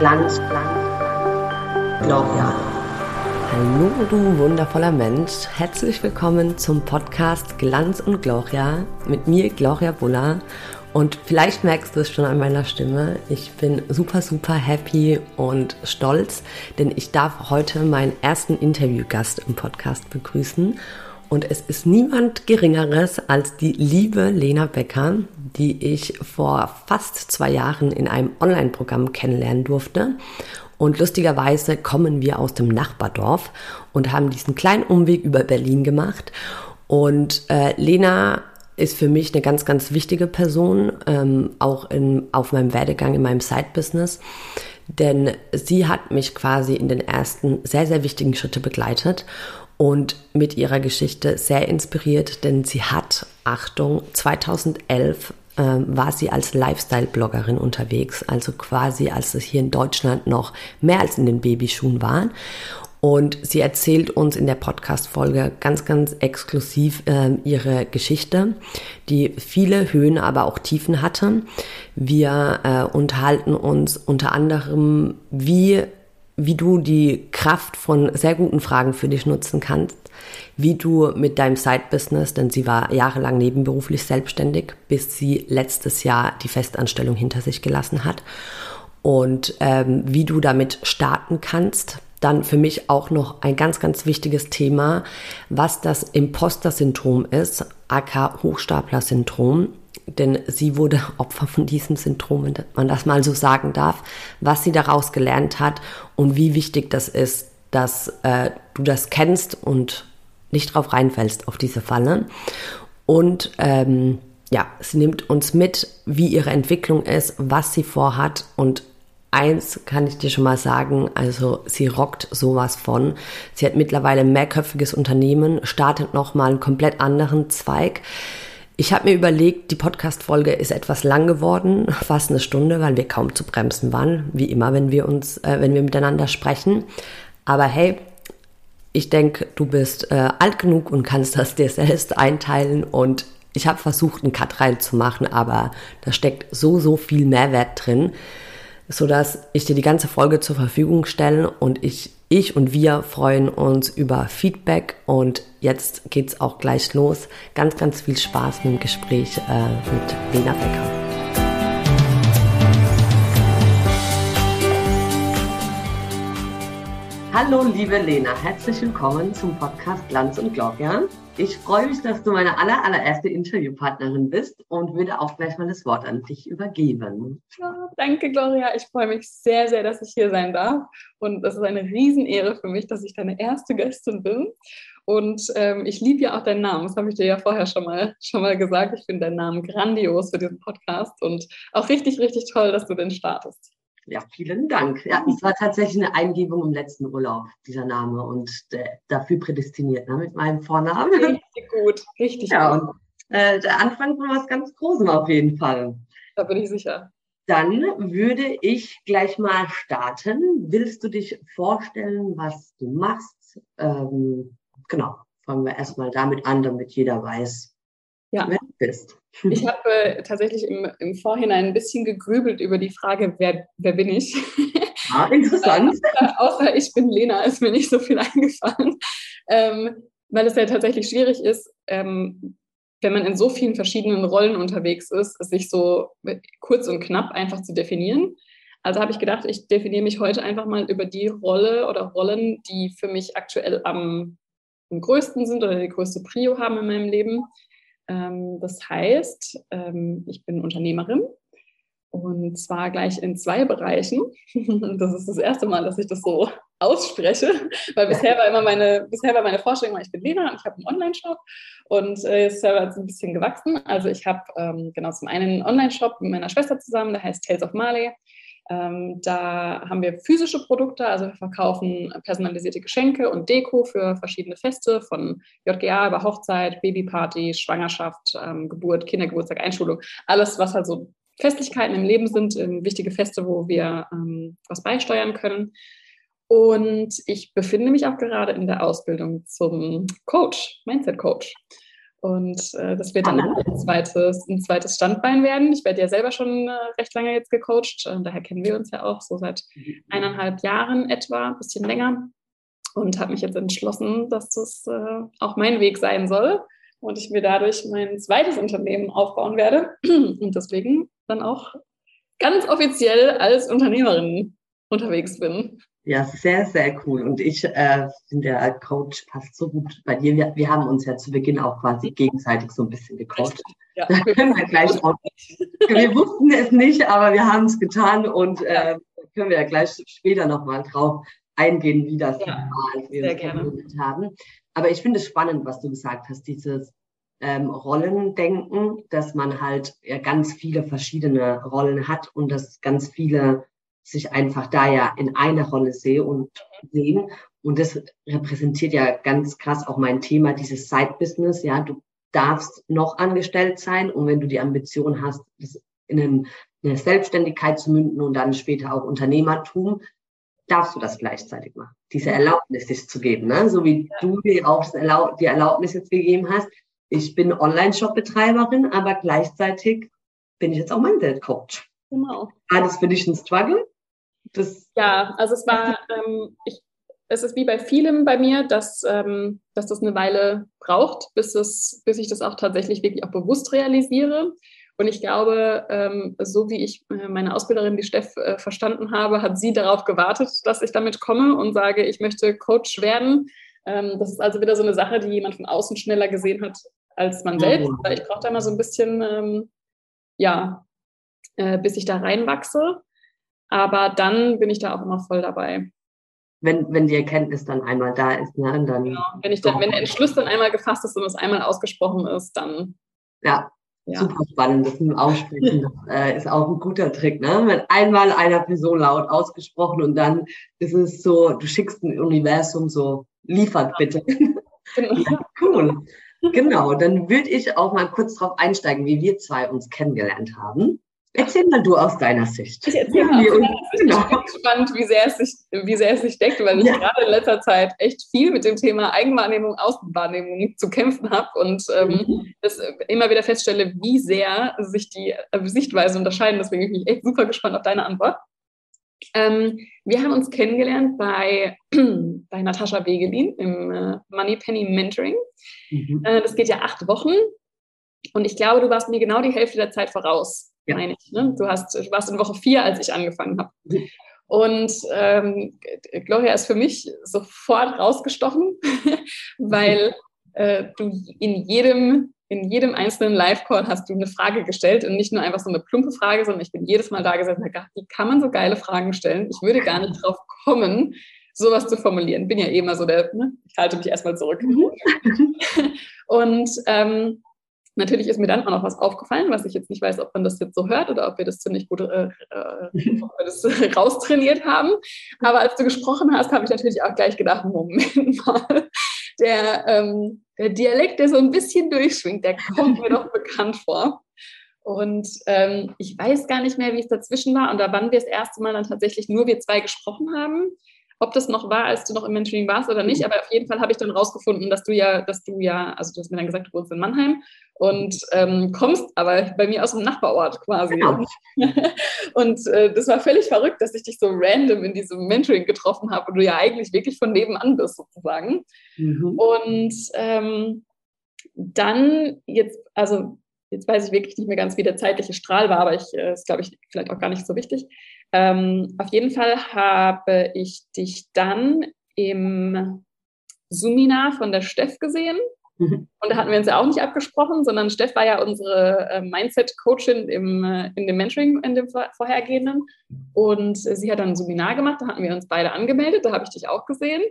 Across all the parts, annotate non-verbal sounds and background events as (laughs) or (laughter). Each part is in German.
Glanz, Glanz, Gloria. Hallo, du wundervoller Mensch. Herzlich willkommen zum Podcast Glanz und Gloria mit mir, Gloria Buller. Und vielleicht merkst du es schon an meiner Stimme. Ich bin super, super happy und stolz, denn ich darf heute meinen ersten Interviewgast im Podcast begrüßen. Und es ist niemand Geringeres als die liebe Lena Becker, die ich vor fast zwei Jahren in einem Online-Programm kennenlernen durfte. Und lustigerweise kommen wir aus dem Nachbardorf und haben diesen kleinen Umweg über Berlin gemacht. Und äh, Lena ist für mich eine ganz, ganz wichtige Person, ähm, auch in, auf meinem Werdegang in meinem Side-Business. Denn sie hat mich quasi in den ersten sehr, sehr wichtigen Schritte begleitet und mit ihrer Geschichte sehr inspiriert, denn sie hat, Achtung, 2011 äh, war sie als Lifestyle-Bloggerin unterwegs, also quasi als es hier in Deutschland noch mehr als in den Babyschuhen war. Und sie erzählt uns in der Podcast-Folge ganz, ganz exklusiv äh, ihre Geschichte, die viele Höhen, aber auch Tiefen hatte. Wir äh, unterhalten uns unter anderem, wie wie du die Kraft von sehr guten Fragen für dich nutzen kannst, wie du mit deinem Side-Business, denn sie war jahrelang nebenberuflich selbstständig, bis sie letztes Jahr die Festanstellung hinter sich gelassen hat und ähm, wie du damit starten kannst. Dann für mich auch noch ein ganz, ganz wichtiges Thema, was das Imposter-Syndrom ist, aka Hochstapler-Syndrom denn sie wurde Opfer von diesem Syndrom, wenn man das mal so sagen darf, was sie daraus gelernt hat und wie wichtig das ist, dass äh, du das kennst und nicht drauf reinfällst auf diese Falle. Und ähm, ja, sie nimmt uns mit, wie ihre Entwicklung ist, was sie vorhat und eins kann ich dir schon mal sagen, also sie rockt sowas von. Sie hat mittlerweile ein mehrköpfiges Unternehmen, startet nochmal einen komplett anderen Zweig. Ich habe mir überlegt, die Podcast-Folge ist etwas lang geworden, fast eine Stunde, weil wir kaum zu bremsen waren, wie immer, wenn wir uns, äh, wenn wir miteinander sprechen. Aber hey, ich denke, du bist äh, alt genug und kannst das dir selbst einteilen und ich habe versucht, einen Cut reinzumachen, aber da steckt so, so viel Mehrwert drin, sodass ich dir die ganze Folge zur Verfügung stelle und ich ich und wir freuen uns über Feedback und jetzt geht's auch gleich los. Ganz, ganz viel Spaß mit dem Gespräch äh, mit Lena Becker. Hallo, liebe Lena, herzlich willkommen zum Podcast Glanz und Gloria. Ich freue mich, dass du meine aller, allererste Interviewpartnerin bist und würde auch gleich mal das Wort an dich übergeben. Ja, danke, Gloria. Ich freue mich sehr, sehr, dass ich hier sein darf. Und es ist eine Riesenehre für mich, dass ich deine erste Gästin bin. Und ähm, ich liebe ja auch deinen Namen. Das habe ich dir ja vorher schon mal, schon mal gesagt. Ich finde deinen Namen grandios für diesen Podcast und auch richtig, richtig toll, dass du den startest. Ja, vielen Dank. Ja, es war tatsächlich eine Eingebung im letzten Urlaub, dieser Name, und äh, dafür prädestiniert ne, mit meinem Vornamen. Richtig gut, richtig ja, gut. Und, äh, der Anfang von was ganz Großem auf jeden Fall. Da bin ich sicher. Dann würde ich gleich mal starten. Willst du dich vorstellen, was du machst? Ähm, genau, fangen wir erstmal damit an, damit jeder weiß, ja. bist. Ich habe äh, tatsächlich im, im Vorhinein ein bisschen gegrübelt über die Frage, wer, wer bin ich? Ah, interessant. (laughs) äh, außer ich bin Lena, ist mir nicht so viel eingefallen. Ähm, weil es ja tatsächlich schwierig ist, ähm, wenn man in so vielen verschiedenen Rollen unterwegs ist, sich so kurz und knapp einfach zu definieren. Also habe ich gedacht, ich definiere mich heute einfach mal über die Rolle oder Rollen, die für mich aktuell am, am größten sind oder die größte Prio haben in meinem Leben. Ähm, das heißt, ähm, ich bin Unternehmerin und zwar gleich in zwei Bereichen. (laughs) Das ist das erste Mal, dass ich das so ausspreche, weil bisher war immer meine, bisher war meine Vorstellung, ich bin Lena und ich habe einen Online-Shop und äh, ist es ein bisschen gewachsen. Also ich habe ähm, genau zum einen einen Online-Shop mit meiner Schwester zusammen, der heißt Tales of Marley. Ähm, da haben wir physische Produkte, also wir verkaufen personalisierte Geschenke und Deko für verschiedene Feste, von JGA über Hochzeit, Babyparty, Schwangerschaft, ähm, Geburt, Kindergeburtstag, Einschulung, alles, was halt so Festlichkeiten im Leben sind, ähm, wichtige Feste, wo wir ähm, was beisteuern können. Und ich befinde mich auch gerade in der Ausbildung zum Coach, Mindset Coach. Und äh, das wird dann ein zweites, ein zweites Standbein werden. Ich werde ja selber schon äh, recht lange jetzt gecoacht. Äh, daher kennen wir uns ja auch so seit mhm. eineinhalb Jahren etwa, ein bisschen länger. Und habe mich jetzt entschlossen, dass das äh, auch mein Weg sein soll. Und ich mir dadurch mein zweites Unternehmen aufbauen werde. (clears throat) Und deswegen dann auch ganz offiziell als Unternehmerin unterwegs bin. Ja, sehr, sehr cool. Und ich äh, finde, der Coach passt so gut bei dir. Wir, wir haben uns ja zu Beginn auch quasi gegenseitig so ein bisschen gecoacht. Ja, da können wir gleich auch. (laughs) Wir wussten es nicht, aber wir haben es getan und äh, können wir ja gleich später nochmal drauf eingehen, wie das ja, war, als wir es kennengelernt haben. Aber ich finde es spannend, was du gesagt hast, dieses ähm, Rollendenken, dass man halt ja ganz viele verschiedene Rollen hat und dass ganz viele sich einfach da ja in einer Rolle sehe und sehen. Und das repräsentiert ja ganz krass auch mein Thema, dieses Side-Business. Ja, du darfst noch angestellt sein und wenn du die Ambition hast, das in eine Selbstständigkeit zu münden und dann später auch Unternehmertum, darfst du das gleichzeitig machen. Diese Erlaubnis sich zu geben, ne? so wie ja. du dir auch die Erlaubnis jetzt gegeben hast. Ich bin Online-Shop-Betreiberin, aber gleichzeitig bin ich jetzt auch mein Weltcoach. Genau. War das für dich ein Struggle? Das ja, also es war, (laughs) ähm, ich, es ist wie bei vielem bei mir, dass, ähm, dass das eine Weile braucht, bis, es, bis ich das auch tatsächlich wirklich auch bewusst realisiere. Und ich glaube, ähm, so wie ich äh, meine Ausbilderin, die Steff, äh, verstanden habe, hat sie darauf gewartet, dass ich damit komme und sage, ich möchte Coach werden. Ähm, das ist also wieder so eine Sache, die jemand von außen schneller gesehen hat als man selbst. Weil ich brauche da immer so ein bisschen, ähm, ja, äh, bis ich da reinwachse. Aber dann bin ich da auch immer voll dabei. Wenn, wenn die Erkenntnis dann einmal da ist, ne, dann. Genau. Wenn, ich dann, wenn der Entschluss dann einmal gefasst ist und es einmal ausgesprochen ist, dann. Ja, ja. super spannend. Das mit dem Aussprechen (laughs) das, äh, ist auch ein guter Trick. Ne? Wenn einmal einer Person laut ausgesprochen und dann ist es so, du schickst ein Universum so, liefert bitte. (laughs) Genau. ja, cool. Genau, dann würde ich auch mal kurz darauf einsteigen, wie wir zwei uns kennengelernt haben. Erzähl mal du aus deiner Sicht. Ich erzähle mal aus meiner Sicht. Genau. Ich bin gespannt, wie sehr, es sich, wie sehr es sich deckt, weil ich ja. gerade in letzter Zeit echt viel mit dem Thema Eigenwahrnehmung, Außenwahrnehmung zu kämpfen habe und ähm, mhm. das immer wieder feststelle, wie sehr sich die äh, Sichtweise unterscheiden. Deswegen bin ich echt super gespannt auf deine Antwort. Ähm, wir haben uns kennengelernt bei, (clears throat) bei Natascha Wegelin im äh, Money Penny Mentoring. Mhm. Äh, das geht ja acht Wochen. Und ich glaube, du warst mir genau die Hälfte der Zeit voraus ich. Ne? Du, hast, du warst in Woche vier, als ich angefangen habe. Und ähm, Gloria ist für mich sofort rausgestochen, (laughs) weil äh, du in jedem, in jedem einzelnen Live-Call hast du eine Frage gestellt und nicht nur einfach so eine plumpe Frage, sondern ich bin jedes Mal da gesessen und wie kann man so geile Fragen stellen? Ich würde gar nicht drauf kommen, sowas zu formulieren. Bin ja eh immer so der, ne? ich halte mich erstmal zurück. Mhm. (laughs) und ähm, Natürlich ist mir dann auch noch was aufgefallen, was ich jetzt nicht weiß, ob man das jetzt so hört oder ob wir das ziemlich gut äh, (laughs) äh, das (laughs) raustrainiert haben. Aber als du gesprochen hast, habe ich natürlich auch gleich gedacht, Moment (laughs) mal, der, ähm, der Dialekt, der so ein bisschen durchschwingt, der kommt mir doch bekannt vor. Und ähm, ich weiß gar nicht mehr, wie es dazwischen war und da wann wir das erste Mal dann tatsächlich nur wir zwei gesprochen haben ob das noch war, als du noch im Mentoring warst oder nicht, aber auf jeden Fall habe ich dann rausgefunden, dass du ja, dass du ja, also du hast mir dann gesagt, du wohnst in Mannheim und ähm, kommst aber bei mir aus dem Nachbarort quasi. Genau. (laughs) und äh, das war völlig verrückt, dass ich dich so random in diesem Mentoring getroffen habe und du ja eigentlich wirklich von nebenan bist sozusagen. Mhm. Und ähm, dann jetzt, also jetzt weiß ich wirklich nicht mehr ganz, wie der zeitliche Strahl war, aber ich äh, ist, glaube ich, vielleicht auch gar nicht so wichtig. Ähm, auf jeden Fall habe ich dich dann im Seminar von der Steff gesehen. Mhm. Und da hatten wir uns ja auch nicht abgesprochen, sondern Steff war ja unsere äh, Mindset-Coachin im, äh, in dem Mentoring, in dem vorhergehenden. Und sie hat dann ein Seminar gemacht, da hatten wir uns beide angemeldet, da habe ich dich auch gesehen.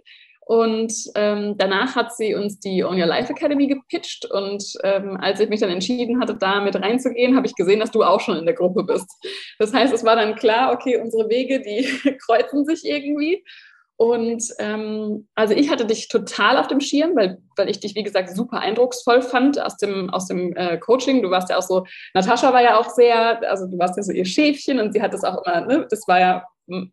Und ähm, danach hat sie uns die On Your Life Academy gepitcht. Und ähm, als ich mich dann entschieden hatte, da mit reinzugehen, habe ich gesehen, dass du auch schon in der Gruppe bist. Das heißt, es war dann klar, okay, unsere Wege, die (laughs) kreuzen sich irgendwie. Und ähm, also ich hatte dich total auf dem Schirm, weil, weil ich dich, wie gesagt, super eindrucksvoll fand aus dem, aus dem äh, Coaching. Du warst ja auch so, Natascha war ja auch sehr, also du warst ja so ihr Schäfchen und sie hat das auch immer, ne, das war ja,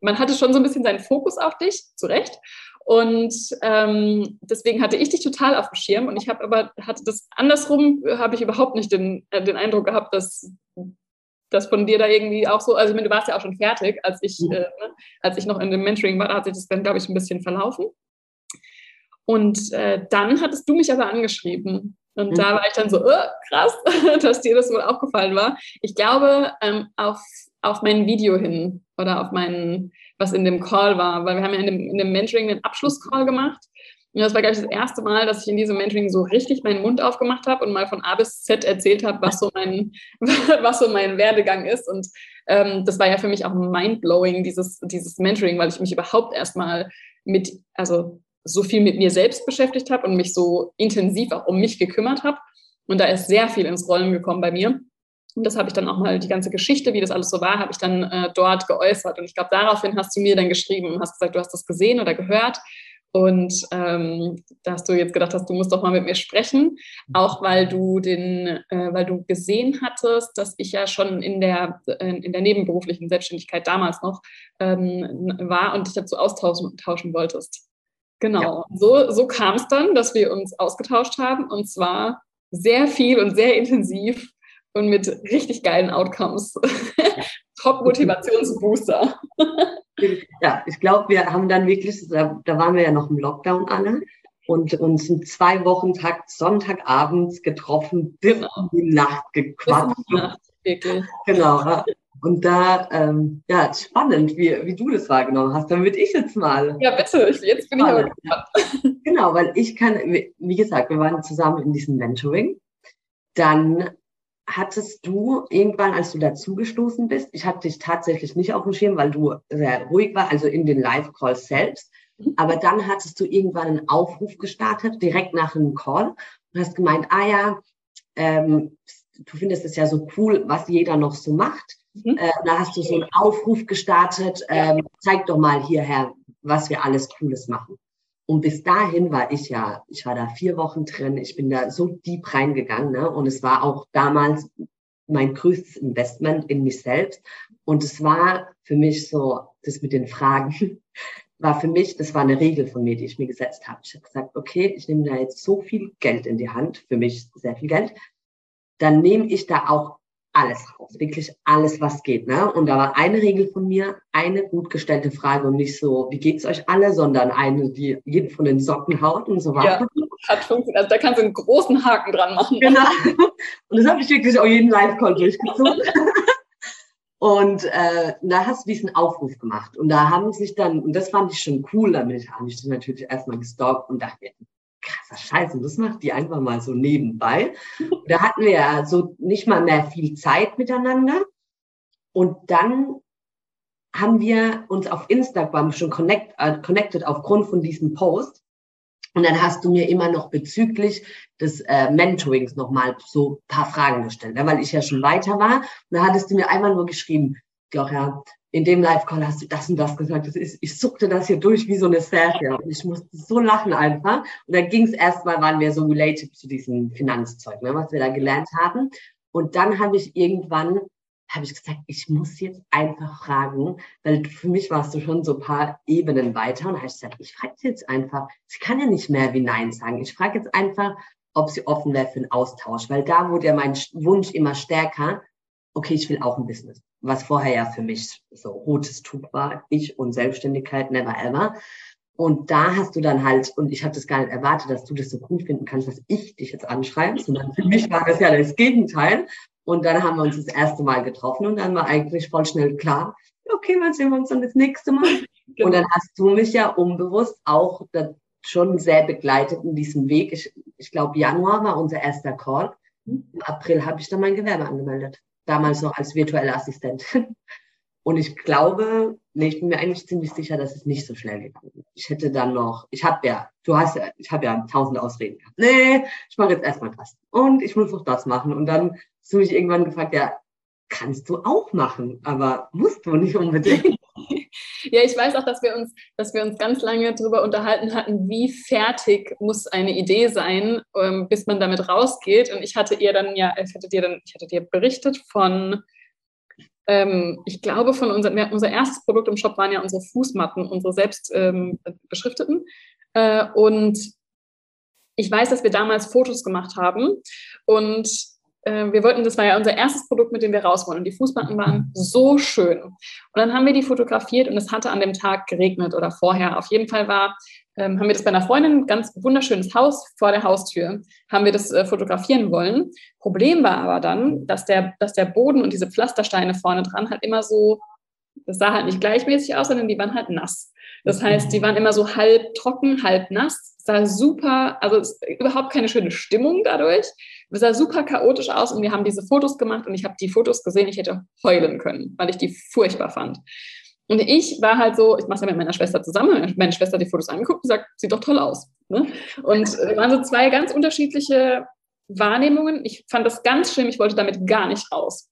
man hatte schon so ein bisschen seinen Fokus auf dich, zu Recht. Und ähm, deswegen hatte ich dich total auf dem Schirm und ich habe aber, hatte das andersrum, habe ich überhaupt nicht den, äh, den Eindruck gehabt, dass das von dir da irgendwie auch so, also ich meine, du warst ja auch schon fertig, als ich, äh, ne, als ich noch in dem Mentoring war, da hat sich das dann, glaube ich, ein bisschen verlaufen. Und äh, dann hattest du mich aber angeschrieben. Und mhm. da war ich dann so, oh, krass, (laughs) dass dir das wohl aufgefallen war. Ich glaube, ähm, auf, auf mein Video hin oder auf meinen, was in dem Call war, weil wir haben ja in dem, in dem Mentoring den Abschlusscall gemacht. Und das war, glaube ich, das erste Mal, dass ich in diesem Mentoring so richtig meinen Mund aufgemacht habe und mal von A bis Z erzählt habe, was so mein, (laughs) was so mein Werdegang ist. Und ähm, das war ja für mich auch mindblowing, dieses, dieses Mentoring, weil ich mich überhaupt erstmal mit, also so viel mit mir selbst beschäftigt habe und mich so intensiv auch um mich gekümmert habe. Und da ist sehr viel ins Rollen gekommen bei mir. Und das habe ich dann auch mal, die ganze Geschichte, wie das alles so war, habe ich dann äh, dort geäußert. Und ich glaube, daraufhin hast du mir dann geschrieben und hast gesagt, du hast das gesehen oder gehört. Und ähm, dass du jetzt gedacht hast, du musst doch mal mit mir sprechen, auch weil du den, äh, weil du gesehen hattest, dass ich ja schon in der, äh, in der nebenberuflichen Selbstständigkeit damals noch ähm, war und dich dazu austauschen wolltest. Genau, ja. so, so kam es dann, dass wir uns ausgetauscht haben und zwar sehr viel und sehr intensiv und mit richtig geilen Outcomes. (laughs) Top-Motivationsbooster. (laughs) ja, ich glaube, wir haben dann wirklich, da, da, waren wir ja noch im Lockdown alle und uns in zwei Wochen Tag Sonntagabends getroffen, bis genau. in die Nacht gequatscht. Die Nacht, wirklich. Genau. Und da, ähm, ja, spannend, wie, wie du das wahrgenommen hast. Dann würde ich jetzt mal. Ja, bitte, jetzt bin spannend. ich aber gespannt. Genau, weil ich kann, wie gesagt, wir waren zusammen in diesem Mentoring. Dann hattest du irgendwann, als du dazugestoßen bist, ich hatte dich tatsächlich nicht auf dem Schirm, weil du sehr ruhig war, also in den Live-Calls selbst. Mhm. Aber dann hattest du irgendwann einen Aufruf gestartet, direkt nach einem Call und hast gemeint, ah ja, ähm, du findest es ja so cool, was jeder noch so macht. Mhm. Äh, da hast du so einen Aufruf gestartet, ähm, zeig doch mal hierher, was wir alles Cooles machen. Und bis dahin war ich ja, ich war da vier Wochen drin, ich bin da so deep reingegangen ne? und es war auch damals mein größtes Investment in mich selbst. Und es war für mich so, das mit den Fragen, (laughs) war für mich, das war eine Regel von mir, die ich mir gesetzt habe. Ich habe gesagt, okay, ich nehme da jetzt so viel Geld in die Hand, für mich sehr viel Geld, dann nehme ich da auch alles raus, wirklich alles, was geht. Ne? Und da war eine Regel von mir, eine gut gestellte Frage und nicht so, wie geht's euch alle, sondern eine, die jeden von den Socken haut und so weiter. Ja, hat funktioniert. Also da kannst du einen großen Haken dran machen. Genau. (laughs) Und das habe ich wirklich auch jeden Live-Call durchgezogen. (laughs) Und äh, da hast du diesen Aufruf gemacht. Und da haben sich dann, und das fand ich schon cool, damit habe ich das natürlich erstmal gestalkt und dachte, krasser Scheiß und das macht die einfach mal so nebenbei. Da hatten wir ja so nicht mal mehr viel Zeit miteinander. Und dann haben wir uns auf Instagram schon connect, äh, connected aufgrund von diesem Post. Und dann hast du mir immer noch bezüglich des äh, Mentorings nochmal so paar Fragen gestellt, ne? weil ich ja schon weiter war. Und da hattest du mir einmal nur geschrieben, Gloria, in dem Live-Call hast du das und das gesagt. Das ist, ich zuckte das hier durch wie so eine Serie. Und ich musste so lachen einfach. Und dann ging es erstmal, waren wir so related zu diesem Finanzzeug, ne, was wir da gelernt haben. Und dann habe ich irgendwann, habe ich gesagt, ich muss jetzt einfach fragen, weil für mich warst du schon so ein paar Ebenen weiter. Und habe ich gesagt, ich frage jetzt einfach. Sie kann ja nicht mehr wie Nein sagen. Ich frage jetzt einfach, ob sie offen wäre für einen Austausch, weil da wurde ja mein Wunsch immer stärker. Okay, ich will auch ein Business was vorher ja für mich so rotes Tuch war, ich und Selbstständigkeit, never ever. Und da hast du dann halt, und ich habe das gar nicht erwartet, dass du das so cool finden kannst, dass ich dich jetzt anschreibe, sondern für mich war das ja das Gegenteil. Und dann haben wir uns das erste Mal getroffen und dann war eigentlich voll schnell klar, okay, wann sehen wir uns dann das nächste Mal? Genau. (laughs) Und dann hast du mich ja unbewusst auch schon sehr begleitet in diesem Weg. Ich, ich glaube, Januar war unser erster Call. Im April habe ich dann mein Gewerbe angemeldet damals noch als virtuelle Assistentin. (laughs) Und ich glaube, nee, ich bin mir eigentlich ziemlich sicher, dass es nicht so schnell gegangen ist. Ich hätte dann noch, ich habe ja, du hast ja, ich habe ja tausende Ausreden gehabt. Nee, ich mache jetzt erstmal das. Und ich muss noch das machen. Und dann hast du mich irgendwann gefragt, ja, kannst du auch machen, aber musst du nicht unbedingt. Ja, ich weiß auch, dass wir uns, dass wir uns ganz lange darüber unterhalten hatten, wie fertig muss eine Idee sein, ähm, bis man damit rausgeht. Und ich hatte ihr dann ja, ich hatte dir dann, ich hatte dir berichtet von ähm, ich glaube, von unserem, unser erstes Produkt im Shop waren ja unsere Fußmatten, unsere selbst ähm, beschrifteten. Äh, und ich weiß, dass wir damals Fotos gemacht haben und äh, wir wollten, das war ja unser erstes Produkt, mit dem wir raus wollen. Und die Fußmatten waren so schön. Und dann haben wir die fotografiert und es hatte an dem Tag geregnet oder vorher. Auf jeden Fall war, ähm, haben wir das bei einer Freundin, ganz wunderschönes Haus vor der Haustür, haben wir das äh, fotografieren wollen. Problem war aber dann, dass der, dass der Boden und diese Pflastersteine vorne dran halt immer so, das sah halt nicht gleichmäßig aus, sondern die waren halt nass. Das heißt, die waren immer so halb trocken, halb nass. Es sah super, also überhaupt keine schöne Stimmung dadurch. Es sah super chaotisch aus und wir haben diese Fotos gemacht und ich habe die Fotos gesehen, ich hätte heulen können, weil ich die furchtbar fand. Und ich war halt so, ich mache es ja mit meiner Schwester zusammen, meine Schwester hat die Fotos angeguckt und sagt, sieht doch toll aus. Ne? Und (laughs) es waren so zwei ganz unterschiedliche Wahrnehmungen. Ich fand das ganz schlimm, ich wollte damit gar nicht raus.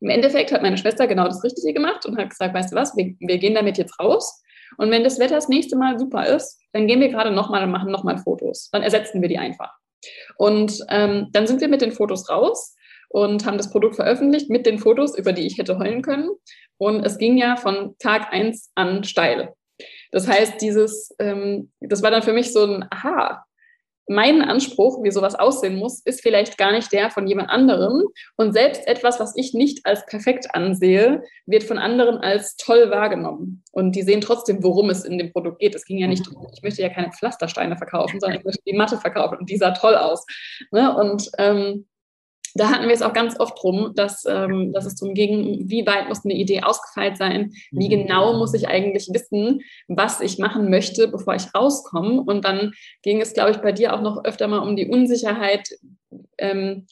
Im Endeffekt hat meine Schwester genau das Richtige gemacht und hat gesagt, weißt du was, wir, wir gehen damit jetzt raus. Und wenn das Wetter das nächste Mal super ist, dann gehen wir gerade nochmal und machen nochmal Fotos. Dann ersetzen wir die einfach. Und ähm, dann sind wir mit den Fotos raus und haben das Produkt veröffentlicht mit den Fotos, über die ich hätte heulen können. Und es ging ja von Tag eins an steil. Das heißt, dieses, ähm, das war dann für mich so ein Aha, mein Anspruch, wie sowas aussehen muss, ist vielleicht gar nicht der von jemand anderem. Und selbst etwas, was ich nicht als perfekt ansehe, wird von anderen als toll wahrgenommen. Und die sehen trotzdem, worum es in dem Produkt geht. Es ging ja nicht darum, ich möchte ja keine Pflastersteine verkaufen, sondern ich möchte die Matte verkaufen. Und die sah toll aus. Ne? Und ähm, da hatten wir es auch ganz oft drum, dass, ähm, dass es darum ging, wie weit muss eine Idee ausgefeilt sein, wie mhm. genau muss ich eigentlich wissen, was ich machen möchte, bevor ich rauskomme. Und dann ging es, glaube ich, bei dir auch noch öfter mal um die Unsicherheit, ähm,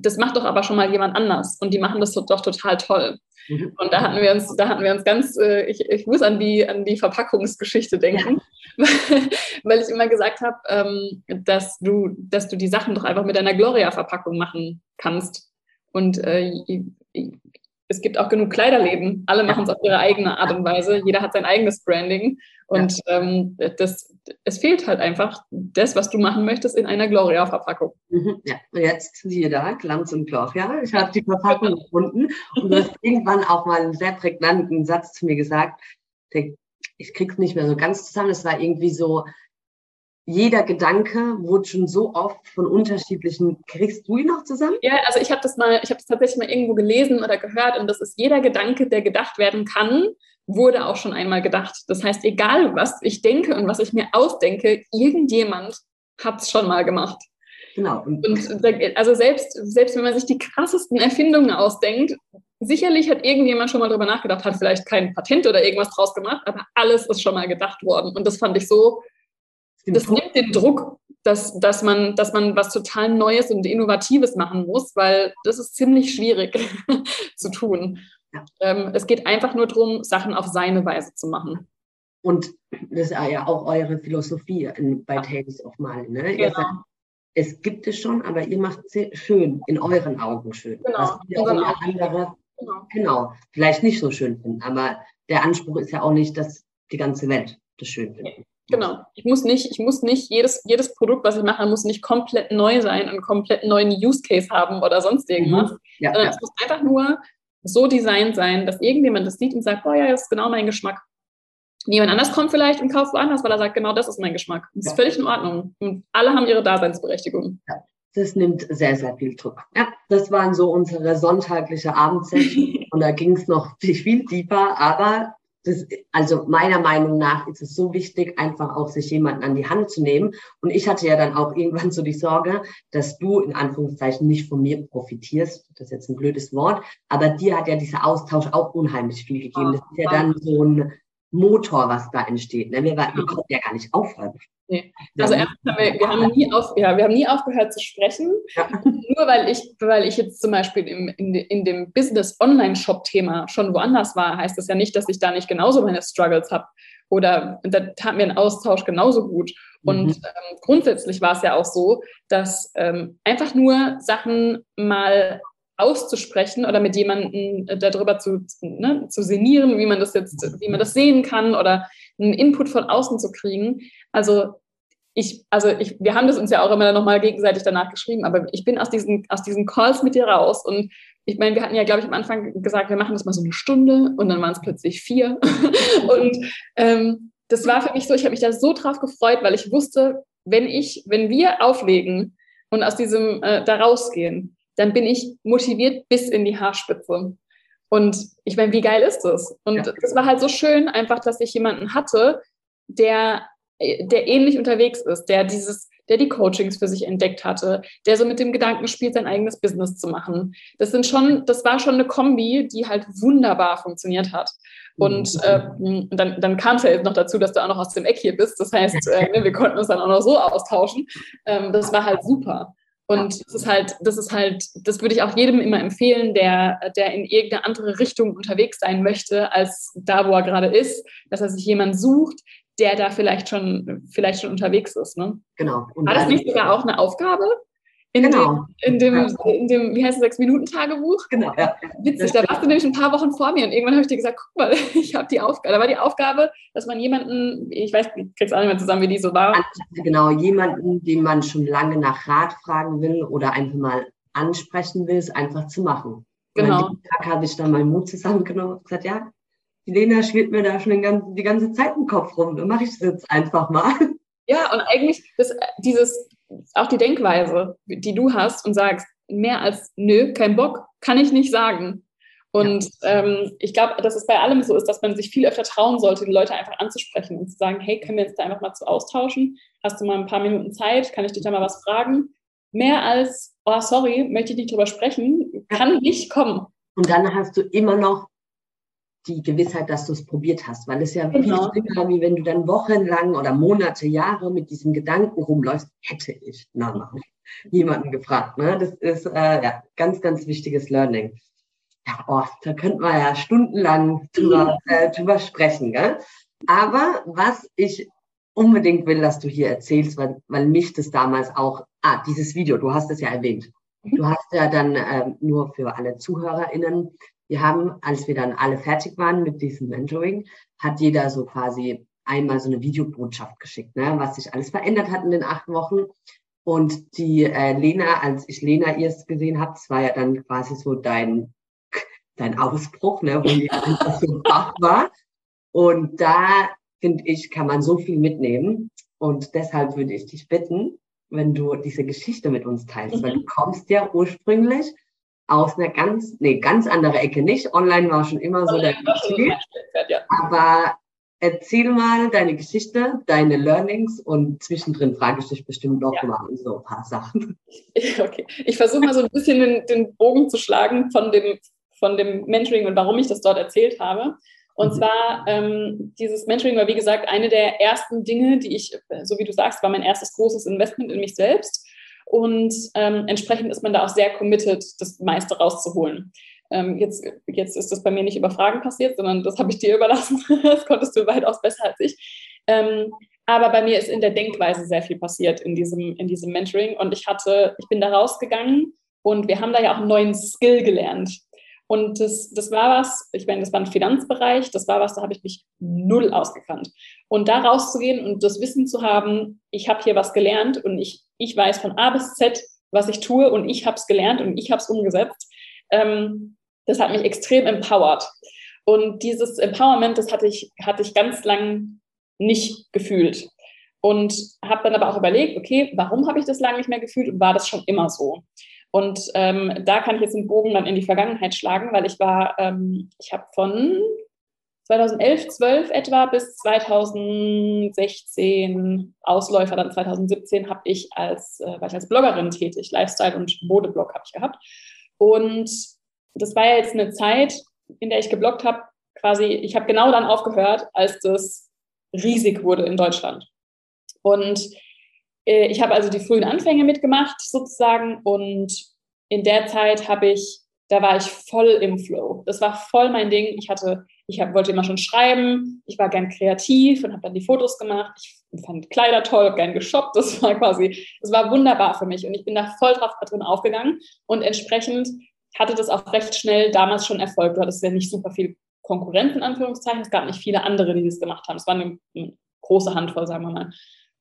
das macht doch aber schon mal jemand anders und die machen das doch total toll. Mhm. Und da hatten wir uns, da hatten wir uns ganz, äh, ich, ich muss an die, an die Verpackungsgeschichte denken. (laughs) weil ich immer gesagt habe, ähm, dass du, dass du die Sachen doch einfach mit einer Gloria-Verpackung machen kannst. Und äh, es gibt auch genug Kleiderläden. Alle machen es auf ihre eigene Art und Weise. Jeder hat sein eigenes Branding. Und ja. ähm, das, es fehlt halt einfach das, was du machen möchtest, in einer Gloria-Verpackung. Mhm, ja, und jetzt siehe da, Glanz und Gloria. Ich habe die Verpackung (laughs) gefunden und du hast irgendwann auch mal einen sehr prägnanten Satz zu mir gesagt. Der, ich krieg's nicht mehr so ganz zusammen. Es war irgendwie so, jeder Gedanke wurde schon so oft von unterschiedlichen. Kriegst du ihn noch zusammen? Ja, also ich habe das mal, ich habe das tatsächlich mal irgendwo gelesen oder gehört und das ist jeder Gedanke, der gedacht werden kann, wurde auch schon einmal gedacht. Das heißt, egal was ich denke und was ich mir ausdenke, irgendjemand hat es schon mal gemacht. Genau. Und also selbst, selbst wenn man sich die krassesten Erfindungen ausdenkt, sicherlich hat irgendjemand schon mal drüber nachgedacht, hat vielleicht kein Patent oder irgendwas draus gemacht, aber alles ist schon mal gedacht worden. Und das fand ich so, das nimmt den Druck, dass, dass, man, dass man was total Neues und Innovatives machen muss, weil das ist ziemlich schwierig (laughs) zu tun. Ja. Ähm, es geht einfach nur darum, Sachen auf seine Weise zu machen. Und das ist ja auch eure Philosophie bei Tales of Malen. Ne? Genau. Sagt, es gibt es schon, aber ihr macht es schön, in euren Augen schön. Genau. Was andere, genau. genau, vielleicht nicht so schön finden. Aber der Anspruch ist ja auch nicht, dass die ganze Welt das schön findet. Genau. Ich muss nicht, ich muss nicht, jedes, jedes Produkt, was ich mache, muss nicht komplett neu sein und komplett neuen Use Case haben oder sonst irgendwas. Mhm. Ja, sondern ja. es muss einfach nur so designt sein, dass irgendjemand das sieht und sagt, boah, ja, das ist genau mein Geschmack. Jemand anders kommt vielleicht und kauft woanders, weil er sagt, genau das ist mein Geschmack. Das ja. ist völlig in Ordnung. Und alle haben ihre Daseinsberechtigung. Ja. Das nimmt sehr, sehr viel Druck. Ja, das waren so unsere sonntagliche Abendsession (laughs) und da ging es noch viel tiefer, aber das, also meiner Meinung nach ist es so wichtig, einfach auch sich jemanden an die Hand zu nehmen. Und ich hatte ja dann auch irgendwann so die Sorge, dass du in Anführungszeichen nicht von mir profitierst. Das ist jetzt ein blödes Wort. Aber dir hat ja dieser Austausch auch unheimlich viel gegeben. Das ist ja dann so ein Motor, was da entsteht. Ne? Wir, wir konnten ja gar nicht aufhören. Nee. Also haben wir, wir, haben nie auf, ja, wir haben nie aufgehört zu sprechen. Ja. (laughs) Nur weil ich, weil ich jetzt zum Beispiel im, in, in dem Business-Online-Shop-Thema schon woanders war, heißt das ja nicht, dass ich da nicht genauso meine Struggles habe. Oder da tat mir ein Austausch genauso gut. Und mhm. ähm, grundsätzlich war es ja auch so, dass ähm, einfach nur Sachen mal auszusprechen oder mit jemandem äh, darüber zu, ne, zu sinnieren, wie man das jetzt, wie man das sehen kann oder einen Input von außen zu kriegen. Also ich, also ich, wir haben das uns ja auch immer nochmal gegenseitig danach geschrieben, aber ich bin aus diesen, aus diesen Calls mit dir raus und ich meine, wir hatten ja, glaube ich, am Anfang gesagt, wir machen das mal so eine Stunde und dann waren es plötzlich vier. (laughs) und ähm, das war für mich so, ich habe mich da so drauf gefreut, weil ich wusste, wenn ich, wenn wir auflegen und aus diesem äh, da rausgehen, dann bin ich motiviert bis in die Haarspitze. Und ich meine, wie geil ist das? Und ja. das war halt so schön, einfach, dass ich jemanden hatte, der, der ähnlich unterwegs ist, der dieses, der die Coachings für sich entdeckt hatte, der so mit dem Gedanken spielt, sein eigenes Business zu machen. Das sind schon, das war schon eine Kombi, die halt wunderbar funktioniert hat. Und mhm. äh, dann, dann kam es ja jetzt noch dazu, dass du auch noch aus dem Eck hier bist. Das heißt, äh, (laughs) ne, wir konnten uns dann auch noch so austauschen. Ähm, das war halt super. Und das ist halt, das ist halt, das würde ich auch jedem immer empfehlen, der, der in irgendeine andere Richtung unterwegs sein möchte, als da, wo er gerade ist, dass er sich jemand sucht, der da vielleicht schon, vielleicht schon unterwegs ist. Ne? Genau. Und War das nicht sogar auch eine Aufgabe? In, genau. dem, in, dem, in dem, wie heißt es, Sechs-Minuten-Tagebuch? Genau, ja. Witzig, da warst du nämlich ein paar Wochen vor mir und irgendwann habe ich dir gesagt, guck mal, (laughs) ich habe die Aufgabe. Da war die Aufgabe, dass man jemanden, ich weiß, ich krieg's auch nicht mehr zusammen, wie die so war. Genau, jemanden, den man schon lange nach Rat fragen will oder einfach mal ansprechen will, es einfach zu machen. Genau. Und an dem Tag habe ich dann meinen Mut zusammengenommen und gesagt, ja, die Lena schwirrt mir da schon ganzen, die ganze Zeit im Kopf rum. Dann mache ich das jetzt einfach mal. Ja, und eigentlich das, dieses, auch die Denkweise, die du hast und sagst, mehr als nö, kein Bock, kann ich nicht sagen. Und ja. ähm, ich glaube, dass es bei allem so ist, dass man sich viel öfter trauen sollte, die Leute einfach anzusprechen und zu sagen, hey, können wir jetzt da einfach mal zu austauschen? Hast du mal ein paar Minuten Zeit? Kann ich dich da mal was fragen? Mehr als, oh, sorry, möchte ich nicht drüber sprechen, kann nicht kommen. Und dann hast du immer noch die Gewissheit, dass du es probiert hast, weil es ja genau. viel schlimmer, wie wenn du dann wochenlang oder Monate, Jahre mit diesem Gedanken rumläufst, hätte ich na, na, jemanden gefragt. Ne? Das ist äh, ja ganz, ganz wichtiges Learning. Ja, oh, da könnten wir ja stundenlang drüber, äh, drüber sprechen. Gell? Aber was ich unbedingt will, dass du hier erzählst, weil, weil mich das damals auch, ah, dieses Video, du hast es ja erwähnt. Mhm. Du hast ja dann äh, nur für alle ZuhörerInnen wir haben, als wir dann alle fertig waren mit diesem Mentoring, hat jeder so quasi einmal so eine Videobotschaft geschickt, ne, was sich alles verändert hat in den acht Wochen. Und die äh, Lena, als ich Lena erst gesehen habe, das war ja dann quasi so dein, dein Ausbruch, ne, wo die einfach so wach war. Und da, finde ich, kann man so viel mitnehmen. Und deshalb würde ich dich bitten, wenn du diese Geschichte mit uns teilst, mhm. weil du kommst ja ursprünglich aus einer ganz, nee, ganz andere Ecke nicht. Online war schon immer so der Ziel. Ja. Aber erzähl mal deine Geschichte, deine Learnings und zwischendrin frage ich dich bestimmt noch ja. mal so ein paar Sachen. (laughs) Okay, ich versuche mal so ein bisschen den, den, Bogen zu schlagen von dem, von dem Mentoring und warum ich das dort erzählt habe. Und mhm. zwar, ähm, dieses Mentoring war, wie gesagt, eine der ersten Dinge, die ich, so wie du sagst, war mein erstes großes Investment in mich selbst. Und ähm, entsprechend ist man da auch sehr committed, das meiste rauszuholen. Ähm, jetzt, jetzt ist das bei mir nicht über Fragen passiert, sondern das habe ich dir überlassen. (laughs) das konntest du weitaus besser als ich. Ähm, aber bei mir ist in der Denkweise sehr viel passiert in diesem, in diesem Mentoring. Und ich hatte, ich bin da rausgegangen und wir haben da ja auch einen neuen Skill gelernt. Und das, das war was, ich meine, das war ein Finanzbereich, das war was, da habe ich mich null ausgekannt. Und da rauszugehen und das Wissen zu haben, ich habe hier was gelernt und ich, ich weiß von A bis Z, was ich tue und ich habe es gelernt und ich habe es umgesetzt, ähm, das hat mich extrem empowered. Und dieses Empowerment, das hatte ich, hatte ich ganz lang nicht gefühlt. Und habe dann aber auch überlegt, okay, warum habe ich das lange nicht mehr gefühlt und war das schon immer so? Und ähm, da kann ich jetzt den Bogen dann in die Vergangenheit schlagen, weil ich war, ähm, ich habe von 2011, 12 etwa bis 2016 Ausläufer, dann 2017 habe ich als, äh, war ich als Bloggerin tätig, Lifestyle und Modeblog habe ich gehabt. Und das war ja jetzt eine Zeit, in der ich gebloggt habe, quasi, ich habe genau dann aufgehört, als das riesig wurde in Deutschland. Und ich habe also die frühen Anfänge mitgemacht sozusagen und in der Zeit habe ich, da war ich voll im Flow. Das war voll mein Ding. Ich hatte, ich hab, wollte immer schon schreiben, ich war gern kreativ und habe dann die Fotos gemacht. Ich fand Kleider toll, habe gern geshoppt. Das war quasi, das war wunderbar für mich und ich bin da voll drauf drin aufgegangen und entsprechend hatte das auch recht schnell damals schon Erfolg. Du hattest ja nicht super viel Konkurrenz in Anführungszeichen. Es gab nicht viele andere, die das gemacht haben. Es war eine, eine große Handvoll, sagen wir mal.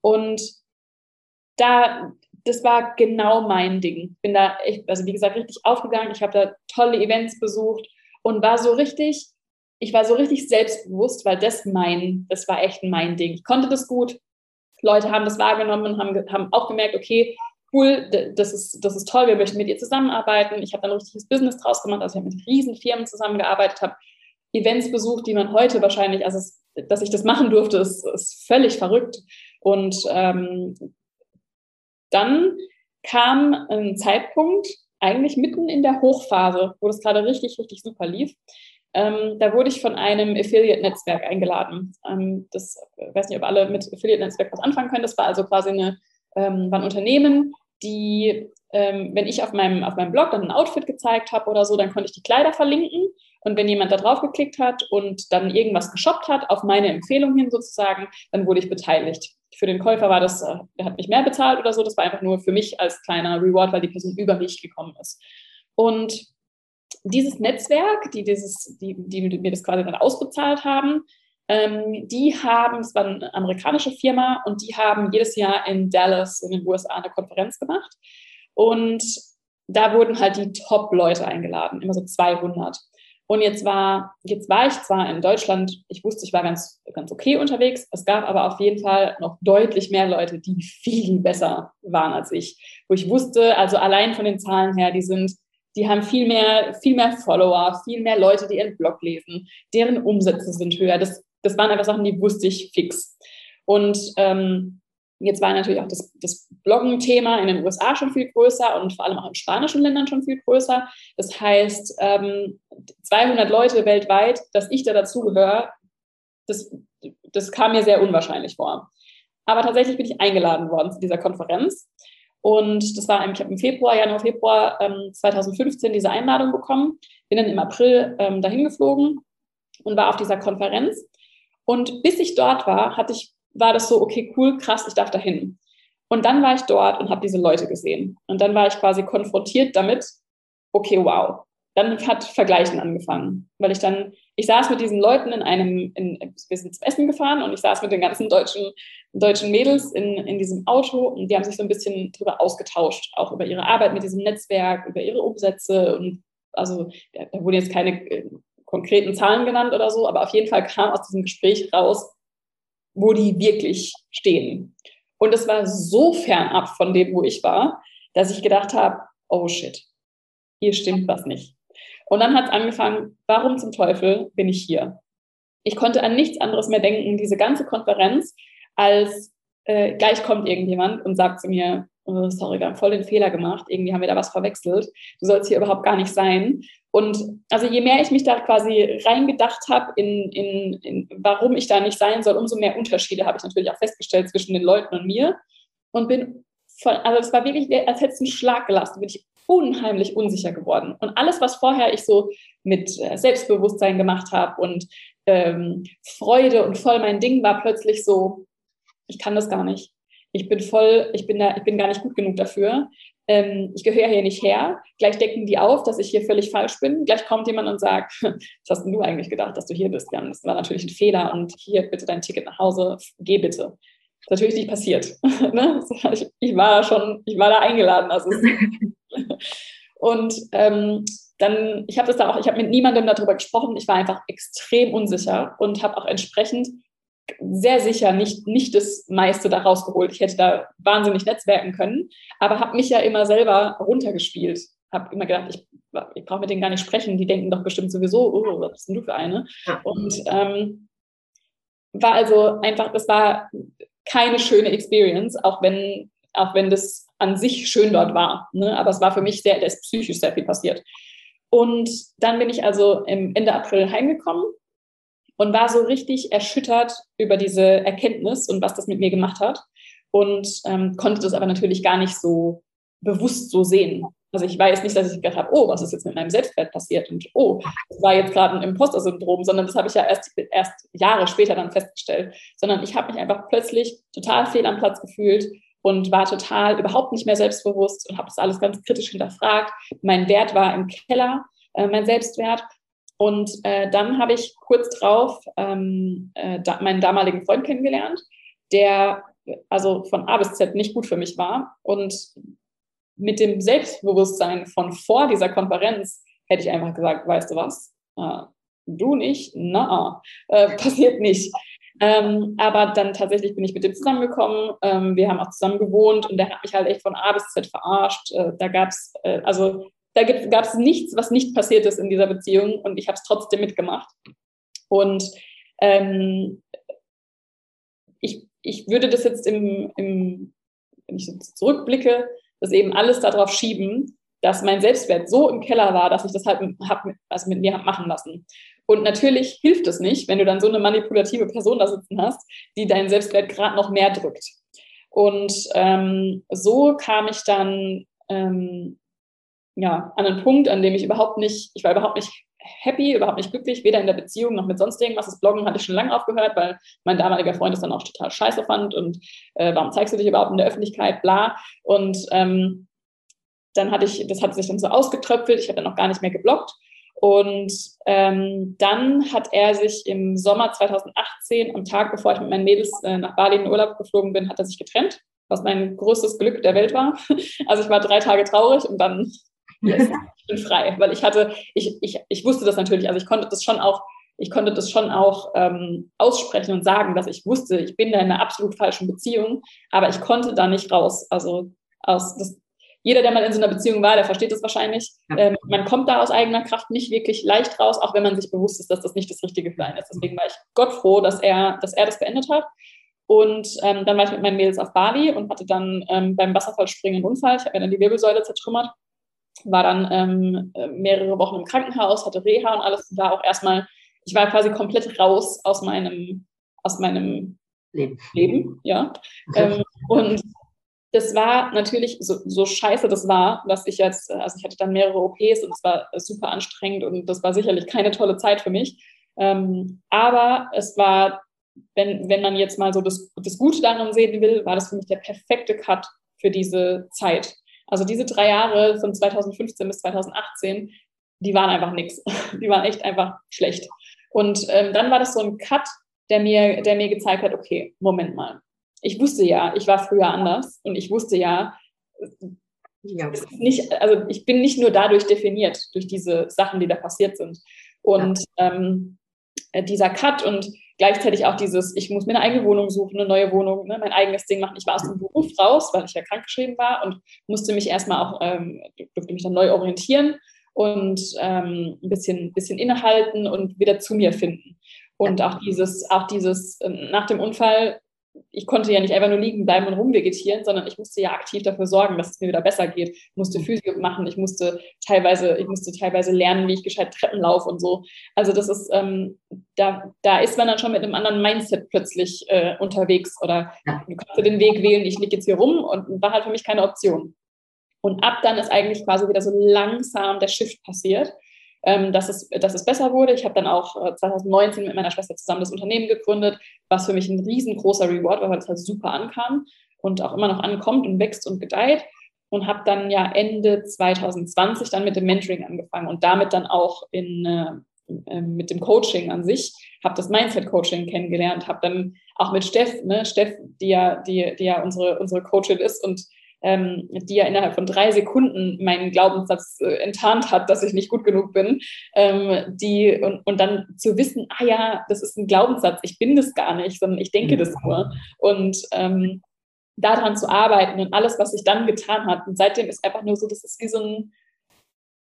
Und da, das war genau mein Ding. Bin da echt, also wie gesagt, richtig aufgegangen. Ich habe da tolle Events besucht und war so richtig, ich war so richtig selbstbewusst, weil das mein, das war echt mein Ding. Ich konnte das gut. Leute haben das wahrgenommen und haben, haben auch gemerkt, okay, cool, das ist, das ist toll, wir möchten mit ihr zusammenarbeiten. Ich habe dann ein richtiges Business draus gemacht, also ich habe mit riesen Firmen zusammengearbeitet, habe Events besucht, die man heute wahrscheinlich, also es, dass ich das machen durfte, ist, ist völlig verrückt. Und ähm, dann kam ein Zeitpunkt, eigentlich mitten in der Hochphase, wo das gerade richtig, richtig super lief. Ähm, da wurde ich von einem Affiliate-Netzwerk eingeladen. Ähm, das ich weiß nicht, ob alle mit Affiliate-Netzwerk was anfangen können. Das war also quasi eine, ähm, war ein Unternehmen, die, ähm, wenn ich auf meinem, auf meinem Blog dann ein Outfit gezeigt habe oder so, dann konnte ich die Kleider verlinken. Und wenn jemand da drauf geklickt hat und dann irgendwas geshoppt hat, auf meine Empfehlung hin sozusagen, dann wurde ich beteiligt für den Käufer war das, äh, der hat nicht mehr bezahlt oder so, das war einfach nur für mich als kleiner Reward, weil die Person über mich gekommen ist. Und dieses Netzwerk, die, dieses, die, die mir das quasi dann ausbezahlt haben, ähm, die haben, es war eine amerikanische Firma und die haben jedes Jahr in Dallas in den USA eine Konferenz gemacht. Und da wurden halt die Top-Leute eingeladen, immer so 200. Und jetzt war, jetzt war ich zwar in Deutschland, ich wusste, ich war ganz, ganz okay unterwegs. Es gab aber auf jeden Fall noch deutlich mehr Leute, die (laughs) viel besser waren als ich. Wo ich wusste, also allein von den Zahlen her, die sind, die haben viel mehr, viel mehr Follower, viel mehr Leute, die ihren Blog lesen, deren Umsätze sind höher. Das, das waren einfach Sachen, die wusste ich fix. Und ähm, Jetzt war natürlich auch das, das Bloggen-Thema in den USA schon viel größer und vor allem auch in spanischen Ländern schon viel größer. Das heißt, ähm, 200 Leute weltweit, dass ich da dazugehöre, das, das kam mir sehr unwahrscheinlich vor. Aber tatsächlich bin ich eingeladen worden zu dieser Konferenz. Und das war, im Februar, Januar, Februar ähm, 2015 diese Einladung bekommen, bin dann im April ähm, dahin geflogen und war auf dieser Konferenz. Und bis ich dort war, hatte ich war das so, okay, cool, krass, ich darf da hin. Und dann war ich dort und habe diese Leute gesehen. Und dann war ich quasi konfrontiert damit, okay, wow. Dann hat Vergleichen angefangen, weil ich dann, ich saß mit diesen Leuten in einem, in, wir sind zum Essen gefahren und ich saß mit den ganzen deutschen, deutschen Mädels in, in diesem Auto und die haben sich so ein bisschen darüber ausgetauscht, auch über ihre Arbeit mit diesem Netzwerk, über ihre Umsätze und also da, da wurden jetzt keine äh, konkreten Zahlen genannt oder so, aber auf jeden Fall kam aus diesem Gespräch raus, wo die wirklich stehen. Und es war so fernab von dem, wo ich war, dass ich gedacht habe, oh shit, hier stimmt was nicht. Und dann hat es angefangen, warum zum Teufel bin ich hier? Ich konnte an nichts anderes mehr denken, diese ganze Konferenz, als äh, gleich kommt irgendjemand und sagt zu mir, oh, sorry, wir haben voll den Fehler gemacht, irgendwie haben wir da was verwechselt, du sollst hier überhaupt gar nicht sein. Und also je mehr ich mich da quasi reingedacht habe, in, in, in warum ich da nicht sein soll, umso mehr Unterschiede habe ich natürlich auch festgestellt zwischen den Leuten und mir. Und bin von, also es war wirklich, als hätte es einen Schlag gelassen, bin ich unheimlich unsicher geworden. Und alles, was vorher ich so mit äh, Selbstbewusstsein gemacht habe und ähm, Freude und voll mein Ding war plötzlich so, ich kann das gar nicht. Ich bin voll, ich bin da, ich bin gar nicht gut genug dafür ähm, ich gehöre hier nicht her. Gleich decken die auf, dass ich hier völlig falsch bin. Gleich kommt jemand und sagt, (laughs) was hast denn du eigentlich gedacht, dass du hier bist? Jan? Das war natürlich ein Fehler und hier bitte dein Ticket nach Hause, geh bitte. Das ist natürlich nicht passiert. (laughs) ne? Ich war schon, ich war da eingeladen. Also (laughs) und ähm, dann, ich habe das da auch, ich habe mit niemandem darüber gesprochen. Ich war einfach extrem unsicher und habe auch entsprechend sehr sicher nicht, nicht das meiste da rausgeholt. Ich hätte da wahnsinnig netzwerken können, aber habe mich ja immer selber runtergespielt. Habe immer gedacht, ich, ich brauche mit denen gar nicht sprechen, die denken doch bestimmt sowieso, oh, was bist denn du für eine? Und ähm, war also einfach, das war keine schöne Experience, auch wenn, auch wenn das an sich schön dort war. Ne? Aber es war für mich sehr, da ist psychisch sehr viel passiert. Und dann bin ich also im Ende April heimgekommen und war so richtig erschüttert über diese Erkenntnis und was das mit mir gemacht hat und ähm, konnte das aber natürlich gar nicht so bewusst so sehen. Also ich weiß nicht, dass ich gedacht habe, oh, was ist jetzt mit meinem Selbstwert passiert und oh, das war jetzt gerade ein Imposter-Syndrom, sondern das habe ich ja erst, erst Jahre später dann festgestellt, sondern ich habe mich einfach plötzlich total fehl am Platz gefühlt und war total überhaupt nicht mehr selbstbewusst und habe das alles ganz kritisch hinterfragt. Mein Wert war im Keller, äh, mein Selbstwert und äh, dann habe ich kurz drauf ähm, äh, da, meinen damaligen Freund kennengelernt, der also von A bis Z nicht gut für mich war. Und mit dem Selbstbewusstsein von vor dieser Konferenz hätte ich einfach gesagt, weißt du was, äh, du nicht, na, äh, (laughs) passiert nicht. Ähm, aber dann tatsächlich bin ich mit dem zusammengekommen. Ähm, wir haben auch zusammen gewohnt und der hat mich halt echt von A bis Z verarscht. Äh, da gab es, äh, also da gab es nichts, was nicht passiert ist in dieser Beziehung und ich habe es trotzdem mitgemacht. Und ähm, ich, ich würde das jetzt im, im, wenn ich so zurückblicke, das eben alles darauf schieben, dass mein Selbstwert so im Keller war, dass ich das halt hab, also mit mir habe machen lassen. Und natürlich hilft es nicht, wenn du dann so eine manipulative Person da sitzen hast, die deinen Selbstwert gerade noch mehr drückt. Und ähm, so kam ich dann ähm, ja, an einen Punkt, an dem ich überhaupt nicht, ich war überhaupt nicht happy, überhaupt nicht glücklich, weder in der Beziehung noch mit sonst irgendwas. Das Bloggen hatte ich schon lange aufgehört, weil mein damaliger Freund es dann auch total scheiße fand und äh, warum zeigst du dich überhaupt in der Öffentlichkeit, bla. Und ähm, dann hatte ich, das hat sich dann so ausgetröpfelt, ich habe dann noch gar nicht mehr gebloggt und ähm, dann hat er sich im Sommer 2018, am Tag bevor ich mit meinen Mädels äh, nach Bali in den Urlaub geflogen bin, hat er sich getrennt, was mein größtes Glück der Welt war. (laughs) Also ich war drei Tage traurig und dann yes, ich bin frei, weil ich hatte, ich, ich, ich wusste das natürlich, also ich konnte das schon auch, ich konnte das schon auch ähm, aussprechen und sagen, dass ich wusste, ich bin da in einer absolut falschen Beziehung, aber ich konnte da nicht raus. Also aus, das, jeder, der mal in so einer Beziehung war, der versteht das wahrscheinlich. Ähm, man kommt da aus eigener Kraft nicht wirklich leicht raus, auch wenn man sich bewusst ist, dass das nicht das Richtige für einen ist. Deswegen war ich Gott froh, dass er, dass er das beendet hat. Und ähm, dann war ich mit meinen Mädels auf Bali und hatte dann ähm, beim Wasserfallspringen einen Unfall. Ich habe mir dann die Wirbelsäule zertrümmert, war dann ähm, mehrere Wochen im Krankenhaus, hatte Reha und alles. Und da auch erstmal, ich war quasi komplett raus aus meinem, aus meinem Leben. Leben ja. Ähm, und das war natürlich so, so scheiße das war, dass ich jetzt, also ich hatte dann mehrere OPs und es war super anstrengend und das war sicherlich keine tolle Zeit für mich. Ähm, aber es war, wenn, wenn man jetzt mal so das, das Gute daran sehen will, war das für mich der perfekte Cut für diese Zeit. Also diese drei Jahre von 2015 bis 2018, die waren einfach nichts. (laughs) Die waren echt einfach schlecht. Und ähm, dann war das so ein Cut, der mir, der mir gezeigt hat, okay, Moment mal ich wusste ja, ich war früher anders und ich wusste ja, ja. Nicht, also ich bin nicht nur dadurch definiert, durch diese Sachen, die da passiert sind. Und ja. ähm, äh, dieser Cut und gleichzeitig auch dieses, ich muss mir eine eigene Wohnung suchen, eine neue Wohnung, ne, mein eigenes Ding machen. Ich war aus dem Beruf raus, weil ich ja krankgeschrieben war und musste mich erstmal auch, ähm, durfte mich dann neu orientieren und ähm, ein bisschen, bisschen innehalten und wieder zu mir finden. Und auch dieses, auch dieses, ähm, nach dem Unfall ich konnte ja nicht einfach nur liegen bleiben und rumvegetieren, sondern ich musste ja aktiv dafür sorgen, dass es mir wieder besser geht. Ich musste Physio machen, ich musste teilweise, ich musste teilweise lernen, wie ich gescheit Treppen laufe und so. Also das ist, ähm, da, da ist man dann schon mit einem anderen Mindset plötzlich äh, unterwegs oder du kannst den Weg wählen, ich liege jetzt hier rum und war halt für mich keine Option. Und ab dann ist eigentlich quasi wieder so langsam der Shift passiert ähm, dass, es, dass es besser wurde. Ich habe dann auch 2019 äh, mit meiner Schwester zusammen das Unternehmen gegründet, was für mich ein riesengroßer Reward war, weil es halt super ankam und auch immer noch ankommt und wächst und gedeiht. Und habe dann ja Ende 2020 dann mit dem Mentoring angefangen und damit dann auch in, äh, äh mit dem Coaching an sich, habe das Mindset-Coaching kennengelernt, habe dann auch mit Steff, ne, Steff, die ja, die, die ja unsere, unsere Coachin ist und ähm, die ja innerhalb von drei Sekunden meinen Glaubenssatz äh, enttarnt hat, dass ich nicht gut genug bin, ähm, die und, und dann zu wissen, ah ja, das ist ein Glaubenssatz, ich bin das gar nicht, sondern ich denke das nur. Und ähm, daran zu arbeiten und alles, was sich dann getan hat. Und seitdem ist einfach nur so, das ist wie so ein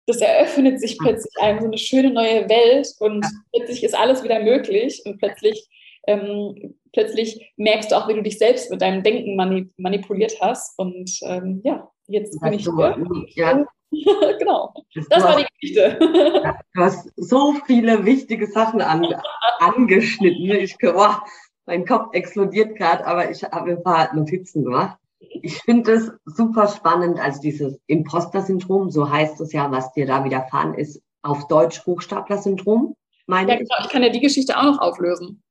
das eröffnet sich plötzlich einem so eine schöne neue Welt und plötzlich ist alles wieder möglich und plötzlich ähm, plötzlich merkst du auch, wie du dich selbst mit deinem Denken manip manipuliert hast. Und ähm, ja, jetzt bin ich hier. Ja. (laughs) genau, das, das war die Geschichte. (laughs) du hast so viele wichtige Sachen an, (laughs) angeschnitten. Ich, oh, mein Kopf explodiert gerade, aber ich habe ein paar Notizen gemacht. Ich finde es super spannend, also dieses Imposter-Syndrom, so heißt es ja, was dir da widerfahren ist, auf Deutsch Hochstapler-Syndrom. Meine ja, genau. ich kann ja die Geschichte auch noch auflösen.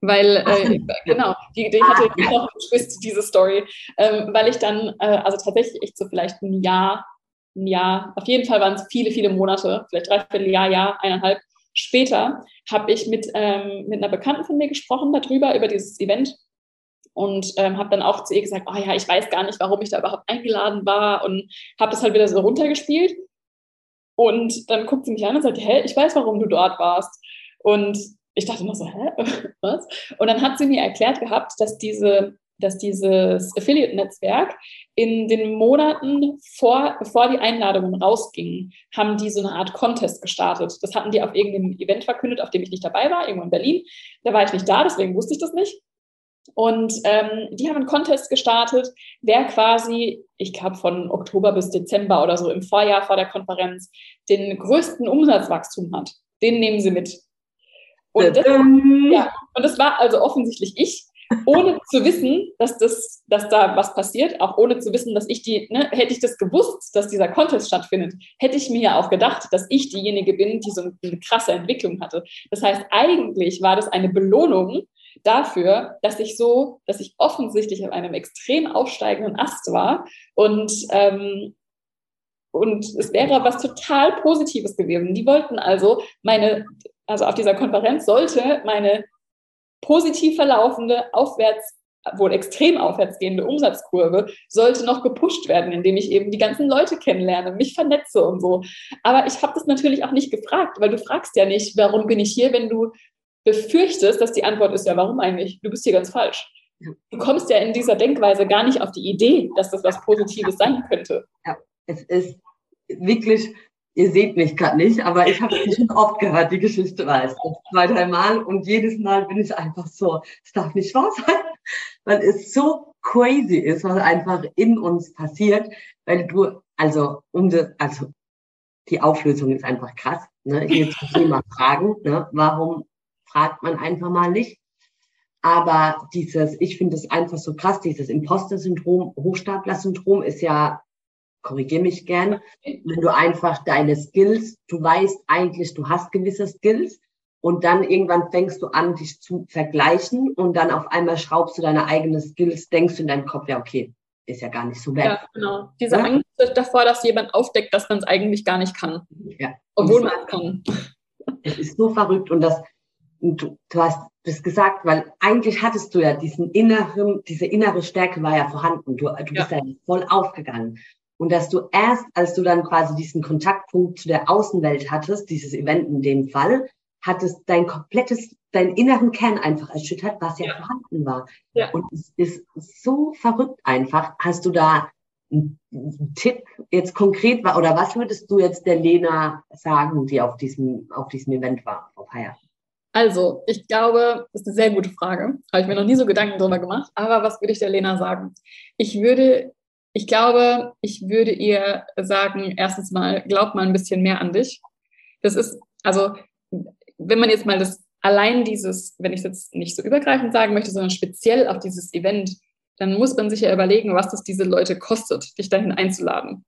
Weil, äh, genau, die, die hatte ja. auch einen Twist, diese Story. Ähm, weil ich dann, äh, also tatsächlich echt so vielleicht ein Jahr, ein Jahr, auf jeden Fall waren es viele, viele Monate, vielleicht dreiviertel Jahr, Jahr, eineinhalb später, habe ich mit, ähm, mit einer Bekannten von mir gesprochen darüber, über dieses Event. und ähm, habe dann auch zu ihr gesagt, oh ja, ich weiß gar nicht, warum ich da überhaupt eingeladen war und habe das halt wieder so runtergespielt. Und dann guckt sie mich an und sagt, hä, ich weiß, warum du dort warst. Und ich dachte noch so, hä, (laughs) was? Und dann hat sie mir erklärt gehabt, dass diese dass dieses Affiliate-Netzwerk in den Monaten vor, bevor die Einladungen rausgingen, haben die so eine Art Contest gestartet. Das hatten die auf irgendeinem Event verkündet, auf dem ich nicht dabei war, irgendwo in Berlin. Da war ich nicht da, deswegen wusste ich das nicht. Und ähm, die haben einen Contest gestartet, wer quasi, ich glaube von Oktober bis Dezember oder so im Vorjahr vor der Konferenz, den größten Umsatzwachstum hat. Den nehmen sie mit. Und das, ja, und das war also offensichtlich ich, ohne zu wissen, dass, das, dass da was passiert, auch ohne zu wissen, dass ich die, ne, hätte ich das gewusst, dass dieser Contest stattfindet, hätte ich mir ja auch gedacht, dass ich diejenige bin, die so eine krasse Entwicklung hatte. Das heißt, eigentlich war das eine Belohnung dafür, dass ich so, dass ich offensichtlich auf einem extrem aufsteigenden Ast war und ähm, und es wäre was total Positives gewesen. Die wollten also meine, also auf dieser Konferenz sollte meine positiv verlaufende, aufwärts, wohl extrem aufwärts gehende Umsatzkurve sollte noch gepusht werden, indem ich eben die ganzen Leute kennenlerne, mich vernetze und so. Aber ich habe das natürlich auch nicht gefragt, weil du fragst ja nicht, warum bin ich hier, wenn du befürchtest, dass die Antwort ist, ja, warum eigentlich? Du bist hier ganz falsch. Du kommst ja in dieser Denkweise gar nicht auf die Idee, dass das was Positives sein könnte. Ja, es ist wirklich Ihr seht mich gerade nicht, aber ich habe sie (laughs) schon oft gehört, die Geschichte weiß. Zwei, drei Mal und jedes Mal bin ich einfach so, es darf nicht wahr sein, (laughs) weil es so crazy ist, was einfach in uns passiert, weil du, also, um das, also, die Auflösung ist einfach krass. Ne? Hier zum Thema Fragen. Ne? Warum fragt man einfach mal nicht? Aber dieses, ich finde es einfach so krass, dieses Imposter-Syndrom, Hochstapler-Syndrom ist ja korrigiere mich gern, wenn du einfach deine Skills, du weißt eigentlich, du hast gewisse Skills und dann irgendwann fängst du an, dich zu vergleichen und dann auf einmal schraubst du deine eigenen Skills, denkst du in deinem Kopf, ja, okay, ist ja gar nicht so bad. Ja, genau. Diese ja? Angst davor, dass jemand aufdeckt, dass man es eigentlich gar nicht kann. Ja. Obwohl man es kann. (laughs) Es ist so verrückt und das, du, du hast das gesagt, weil eigentlich hattest du ja diesen inneren, diese innere Stärke war ja vorhanden. Du, du bist ja voll aufgegangen. Und dass du erst, als du dann quasi diesen Kontaktpunkt zu der Außenwelt hattest, dieses Event in dem Fall, hattest dein komplettes, deinen inneren Kern einfach erschüttert, was ja, ja. vorhanden war. Ja. Und es ist so verrückt einfach. Hast du da einen Tipp jetzt konkret war, oder was würdest du jetzt der Lena sagen, die auf diesem, auf diesem Event war, auf Haya? Also, ich glaube, das ist eine sehr gute Frage. Habe ich mir noch nie so Gedanken drüber gemacht. Aber was würde ich der Lena sagen? Ich würde ich glaube, ich würde ihr sagen, erstens mal, glaub mal ein bisschen mehr an dich. Das ist, also, wenn man jetzt mal das allein dieses, wenn ich es jetzt nicht so übergreifend sagen möchte, sondern speziell auf dieses Event, dann muss man sich ja überlegen, was das diese Leute kostet, dich dahin einzuladen.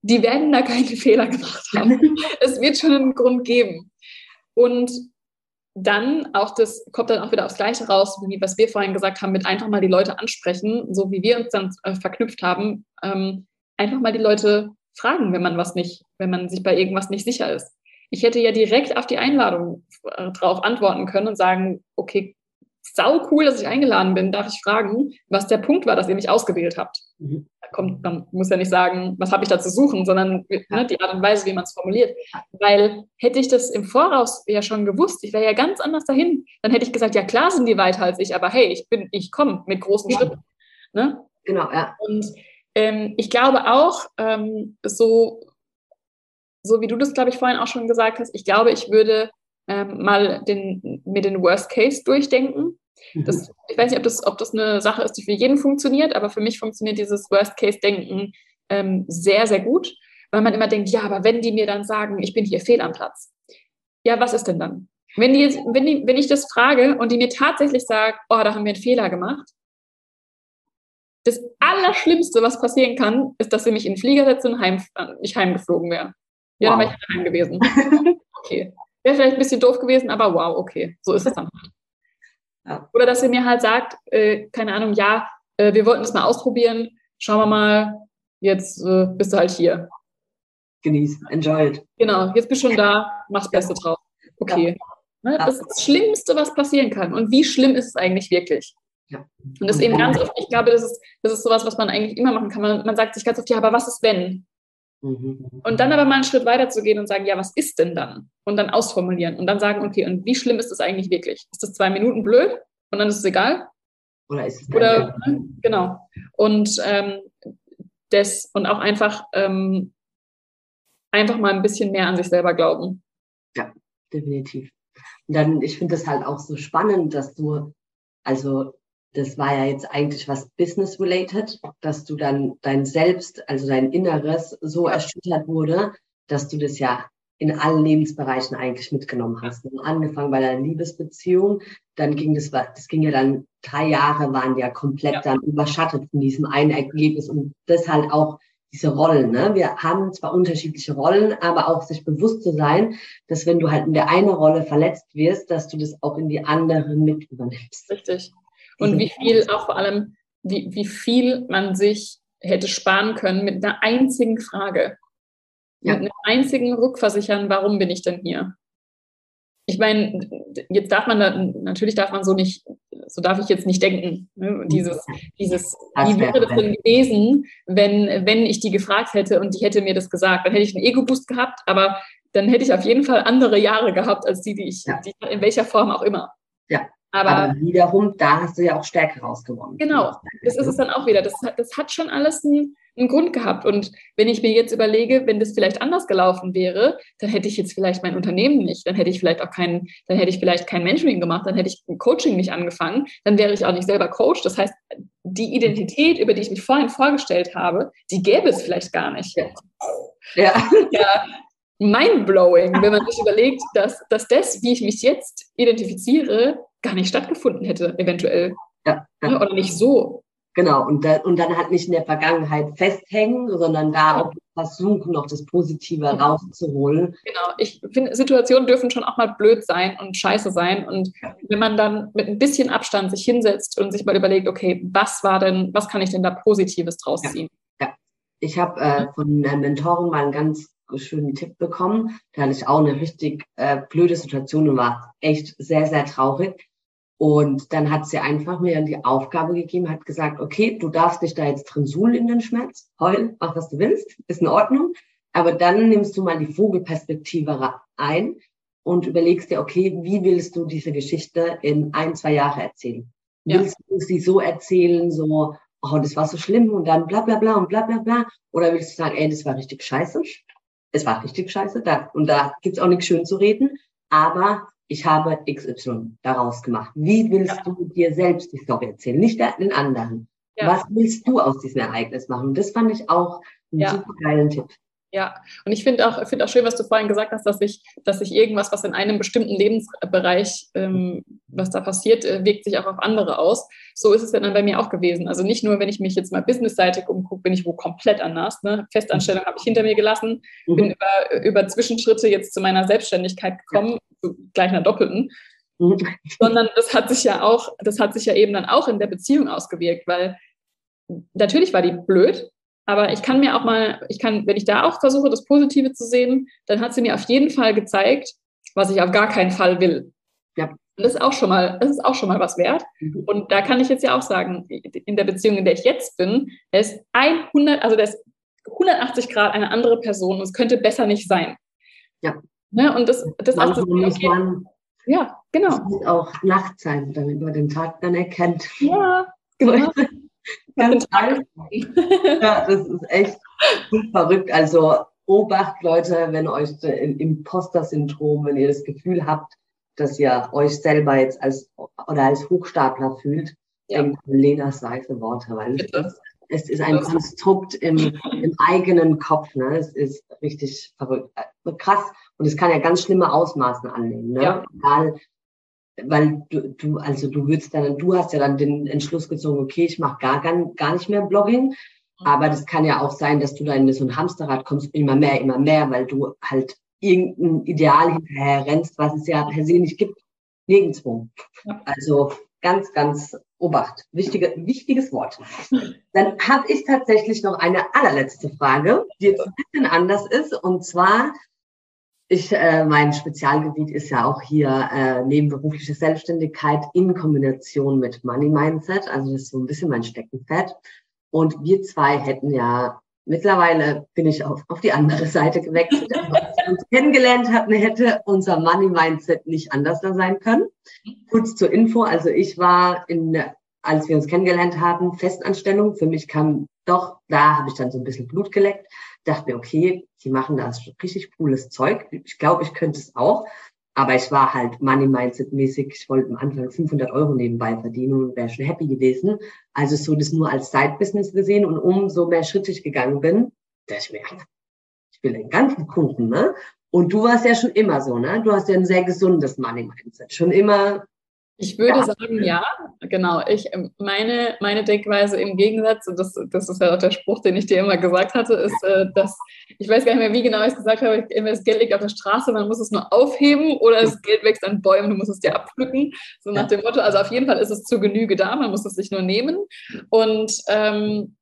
Die werden da keine (laughs) Fehler gemacht haben. (laughs) es wird schon einen Grund geben. Und dann auch das kommt dann auch wieder aufs Gleiche raus, wie was wir vorhin gesagt haben, mit einfach mal die Leute ansprechen, so wie wir uns dann äh, verknüpft haben, ähm, einfach mal die Leute fragen, wenn man was nicht, wenn man sich bei irgendwas nicht sicher ist. Ich hätte ja direkt auf die Einladung äh, drauf antworten können und sagen, okay, sau cool, dass ich eingeladen bin. Darf ich fragen, was der Punkt war, dass ihr mich ausgewählt habt? Mhm. Da kommt, man muss ja nicht sagen, was habe ich da zu suchen, sondern ne, die Art und Weise, wie man es formuliert. Weil hätte ich das im Voraus ja schon gewusst, ich wäre ja ganz anders dahin, dann hätte ich gesagt, ja klar sind die weiter als ich, aber hey, ich bin, ich komme mit großen ja. Schritten. Ne? Genau, ja. Und ähm, ich glaube auch, ähm, so, so wie du das, glaube ich, vorhin auch schon gesagt hast, ich glaube, ich würde ähm, mal den, mir den Worst Case durchdenken. Mhm. Das, ich weiß nicht, ob das, ob das eine Sache ist, die für jeden funktioniert, aber für mich funktioniert dieses Worst Case-Denken ähm, sehr, sehr gut, weil man immer denkt, ja, aber wenn die mir dann sagen, ich bin hier fehl am Platz, ja, was ist denn dann? Wenn, die, wenn, die, wenn ich das frage und die mir tatsächlich sagt, oh, da haben wir einen Fehler gemacht, das Allerschlimmste, was passieren kann, ist, dass sie mich in den Flieger setzen und heim, äh, ich heimgeflogen wäre. Ja, wow. dann wäre ich daheim gewesen. Okay. Wäre vielleicht ein bisschen doof gewesen, aber wow, okay, so ist es dann. (laughs) Ja. Oder dass sie mir halt sagt, äh, keine Ahnung, ja, äh, wir wollten das mal ausprobieren, schauen wir mal, jetzt äh, bist du halt hier. Genieß, enjoy it. Genau, jetzt bist du schon da, mach's Beste draus. Okay. Ja. Ne, das ist das Schlimmste, was passieren kann. Und wie schlimm ist es eigentlich wirklich? Ja. Und das ist eben ganz oft, ich glaube, das ist, das ist sowas, was man eigentlich immer machen kann. Man, man sagt sich ganz oft, ja, aber was ist wenn? Mhm. Und dann aber mal einen Schritt weiter zu gehen und sagen, ja, was ist denn dann? Und dann ausformulieren und dann sagen, okay, und wie schlimm ist das eigentlich wirklich? Ist das zwei Minuten blöd und dann ist es egal? Oder ist es Oder, ne? genau. Und ähm, das und auch einfach ähm, einfach mal ein bisschen mehr an sich selber glauben. Ja, definitiv. Und dann, ich finde das halt auch so spannend, dass du, also das war ja jetzt eigentlich was business-related, dass du dann dein Selbst, also dein Inneres so erschüttert wurde, dass du das ja in allen Lebensbereichen eigentlich mitgenommen hast. Und angefangen bei deiner Liebesbeziehung, dann ging das, das ging ja dann, drei Jahre waren ja komplett ja. dann überschattet von diesem einen Ergebnis und das halt auch diese Rollen. Ne? Wir haben zwar unterschiedliche Rollen, aber auch sich bewusst zu sein, dass wenn du halt in der einen Rolle verletzt wirst, dass du das auch in die andere mit übernimmst. Richtig. Und wie viel auch vor allem, wie, wie viel man sich hätte sparen können mit einer einzigen Frage. Ja. Mit einem einzigen Rückversichern, warum bin ich denn hier? Ich meine, jetzt darf man da, natürlich darf man so nicht, so darf ich jetzt nicht denken. Ne? Dieses, dieses, wie wäre das denn gewesen, wenn, wenn ich die gefragt hätte und die hätte mir das gesagt? Dann hätte ich einen Ego-Boost gehabt, aber dann hätte ich auf jeden Fall andere Jahre gehabt, als die, die ich, ja. die, in welcher Form auch immer. Ja. Aber, aber, wiederum, da hast du ja auch Stärke rausgewonnen. Genau, das ist es dann auch wieder. Das, das hat schon alles einen, einen Grund gehabt. Und wenn ich mir jetzt überlege, wenn das vielleicht anders gelaufen wäre, dann hätte ich jetzt vielleicht mein Unternehmen nicht, dann hätte ich vielleicht auch keinen, dann hätte ich vielleicht kein Mentoring gemacht, dann hätte ich ein Coaching nicht angefangen, dann wäre ich auch nicht selber Coach. Das heißt, die Identität, über die ich mich vorhin vorgestellt habe, die gäbe es vielleicht gar nicht. Ja. ja. (laughs) ja mindblowing, wenn man sich überlegt, dass, dass das, wie ich mich jetzt identifiziere, gar nicht stattgefunden hätte, eventuell. Ja, ja. Oder nicht so. Genau, und, da, und dann halt nicht in der Vergangenheit festhängen, sondern da auch versuchen, noch das Positive genau. rauszuholen. Genau, ich finde, Situationen dürfen schon auch mal blöd sein und scheiße sein. Und wenn man dann mit ein bisschen Abstand sich hinsetzt und sich mal überlegt, okay, was war denn, was kann ich denn da Positives draus ziehen? Ja, ja. ich habe äh, von einer Mentorin mal einen ganz schönen Tipp bekommen. Da hatte ich auch eine richtig äh, blöde Situation und war echt sehr, sehr traurig. Und dann hat sie einfach mir die Aufgabe gegeben, hat gesagt, okay, du darfst dich da jetzt drin suhlen in den Schmerz, heulen, mach was du willst, ist in Ordnung. Aber dann nimmst du mal die Vogelperspektive ein und überlegst dir, okay, wie willst du diese Geschichte in ein, zwei Jahre erzählen? Ja. Willst du sie so erzählen, so, oh, das war so schlimm und dann bla bla bla und bla bla bla? Oder willst du sagen, ey, das war richtig scheiße? Es war richtig scheiße, da, und da gibt's auch nichts schön zu reden. Aber ich habe XY daraus gemacht. Wie willst ja. du dir selbst die Story erzählen, nicht den anderen? Ja. Was willst du aus diesem Ereignis machen? Das fand ich auch einen ja. super geilen Tipp. Ja, und ich finde auch, finde auch schön, was du vorhin gesagt hast, dass sich, dass sich irgendwas, was in einem bestimmten Lebensbereich, ähm, was da passiert, äh, wirkt sich auch auf andere aus. So ist es dann bei mir auch gewesen. Also nicht nur, wenn ich mich jetzt mal businessseitig umgucke, bin ich wo komplett anders. Ne? Festanstellung habe ich hinter mir gelassen, mhm. bin über, über Zwischenschritte jetzt zu meiner Selbstständigkeit gekommen, zu gleich einer doppelten. Mhm. Sondern das hat sich ja auch, das hat sich ja eben dann auch in der Beziehung ausgewirkt, weil natürlich war die blöd, aber ich kann mir auch mal, ich kann, wenn ich da auch versuche, das Positive zu sehen, dann hat sie mir auf jeden Fall gezeigt, was ich auf gar keinen Fall will. Ja. Und das ist auch schon mal, das ist auch schon mal was wert. Mhm. Und da kann ich jetzt ja auch sagen, in der Beziehung, in der ich jetzt bin, der ist 100, also der ist 180 Grad eine andere Person und es könnte besser nicht sein. Ja. Ne? Und das, das auch das okay. man, ja, genau. Es muss auch Nacht sein, damit man den Tag dann erkennt. Ja, genau. (laughs) Ganz (laughs) (laughs) ja, das ist echt verrückt. Also Obacht, Leute, wenn euch im Imposter-Syndrom, wenn ihr das Gefühl habt, dass ihr euch selber jetzt als oder als Hochstapler fühlt, ja. denkt Lenas weiße Worte, weil es, es ist ein Konstrukt im, im eigenen Kopf. Ne? Es ist richtig verrückt. Äh, krass. Und es kann ja ganz schlimme Ausmaßen annehmen. Ne? Ja. Egal, weil du, du, also du würdest dann, du hast ja dann den Entschluss gezogen, okay, ich mache gar, gar, gar nicht mehr Blogging. Aber das kann ja auch sein, dass du da in so ein Hamsterrad kommst, immer mehr, immer mehr, weil du halt irgendein Ideal hinterher rennst, was es ja per se nicht gibt. Nirgendwo. Also ganz, ganz Obacht. Wichtige, wichtiges Wort. Dann habe ich tatsächlich noch eine allerletzte Frage, die jetzt ein bisschen anders ist. Und zwar, Ich, äh, mein Spezialgebiet ist ja auch hier äh, nebenberufliche Selbstständigkeit in Kombination mit Money Mindset. Also das ist so ein bisschen mein Steckenpferd. Und wir zwei hätten ja mittlerweile bin ich auf, auf die andere Seite gewechselt. (laughs) Als wir uns kennengelernt hatten, hätte unser Money Mindset nicht anders sein können. Kurz zur Info. Also ich war in, als wir uns kennengelernt haben, Festanstellung. Für mich kam doch, da habe ich dann so ein bisschen Blut geleckt dachte mir, okay, die machen da richtig cooles Zeug. Ich glaube, ich könnte es auch. Aber ich war halt Money Mindset mäßig. Ich wollte am Anfang 500 Euro nebenbei verdienen und wäre schon happy gewesen. Also so das nur als Side-Business gesehen und umso mehr Schritte ich gegangen bin, dachte ich mir, ich will den ganzen Kunden, ne? Und du warst ja schon immer so, ne? Du hast ja ein sehr gesundes Money Mindset. Schon immer ich würde ja. sagen, ja, genau. Ich, meine, meine Denkweise im Gegensatz, und das, das ist ja auch der Spruch, den ich dir immer gesagt hatte, ist, äh, dass ich weiß gar nicht mehr, wie genau ich es gesagt habe, das Geld liegt auf der Straße, man muss es nur aufheben oder das Geld wächst an Bäumen, du musst es dir abpflücken. So nach dem Motto, also auf jeden Fall ist es zur Genüge da, man muss es sich nur nehmen. Und ähm,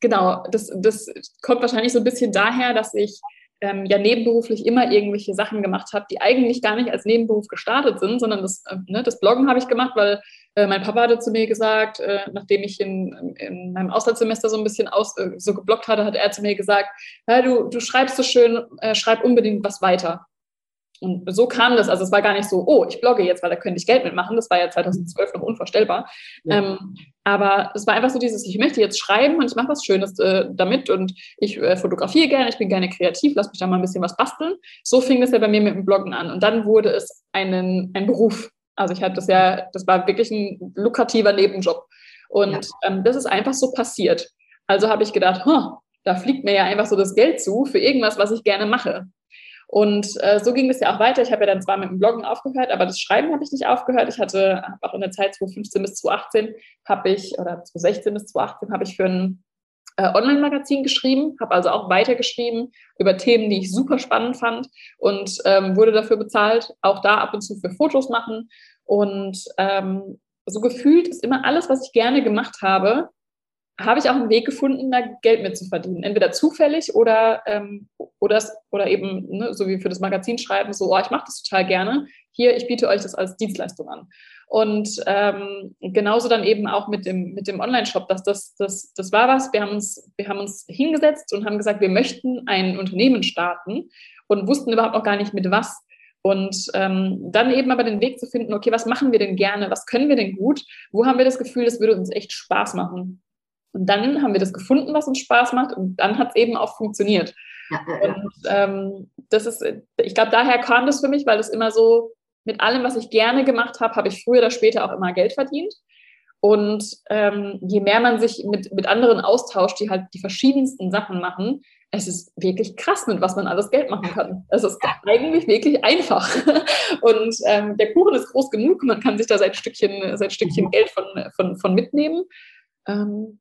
genau, das, das kommt wahrscheinlich so ein bisschen daher, dass ich ähm, ja nebenberuflich immer irgendwelche Sachen gemacht habe, die eigentlich gar nicht als Nebenberuf gestartet sind, sondern das, äh, ne, das Bloggen habe ich gemacht, weil äh, mein Papa hatte zu mir gesagt, äh, nachdem ich in, in meinem Auslandssemester so ein bisschen aus, äh, so geblockt hatte, hat er zu mir gesagt, du, du schreibst so schön, äh, schreib unbedingt was weiter. Und so kam das. Also es war gar nicht so, oh, ich blogge jetzt, weil da könnte ich Geld mitmachen. Das war ja 2012 noch unvorstellbar. Ja. Ähm, aber es war einfach so dieses, ich möchte jetzt schreiben und ich mache was Schönes äh, damit und ich äh, fotografiere gerne, ich bin gerne kreativ, lass mich da mal ein bisschen was basteln. So fing das ja bei mir mit dem Bloggen an. Und dann wurde es einen, ein Beruf. Also ich hatte das ja, das war wirklich ein lukrativer Nebenjob. Und ja. ähm, das ist einfach so passiert. Also habe ich gedacht, huh, da fliegt mir ja einfach so das Geld zu für irgendwas, was ich gerne mache. Und äh, so ging es ja auch weiter. Ich habe ja dann zwar mit dem Bloggen aufgehört, aber das Schreiben habe ich nicht aufgehört. Ich hatte auch in der Zeit 2015 bis 2018 habe ich, oder 2016 bis 2018 habe ich für ein äh, Online-Magazin geschrieben, habe also auch weitergeschrieben über Themen, die ich super spannend fand und ähm, wurde dafür bezahlt, auch da ab und zu für Fotos machen. Und ähm, so gefühlt ist immer alles, was ich gerne gemacht habe, habe ich auch einen Weg gefunden, da Geld mit zu verdienen. Entweder zufällig oder, ähm, oder, oder eben, ne, so wie für das Magazin schreiben, so, oh, ich mache das total gerne. Hier, ich biete euch das als Dienstleistung an. Und ähm, genauso dann eben auch mit dem, mit dem Online-Shop, dass das, das, das war was. Wir haben, uns, wir haben uns hingesetzt und haben gesagt, wir möchten ein Unternehmen starten und wussten überhaupt noch gar nicht mit was. Und ähm, dann eben aber den Weg zu finden, okay, was machen wir denn gerne? Was können wir denn gut? Wo haben wir das Gefühl, das würde uns echt Spaß machen? Und dann haben wir das gefunden, was uns Spaß macht, und dann hat es eben auch funktioniert. Ja, ja. Und ähm, das ist, ich glaube, daher kam das für mich, weil es immer so, mit allem, was ich gerne gemacht habe, habe ich früher oder später auch immer Geld verdient. Und ähm, je mehr man sich mit, mit anderen austauscht, die halt die verschiedensten Sachen machen, es ist wirklich krass, mit was man alles Geld machen kann. Es ist eigentlich wirklich einfach. (laughs) Und ähm, der Kuchen ist groß genug, man kann sich da sein Stückchen, sein Stückchen mhm. Geld von, von, von mitnehmen. Ähm,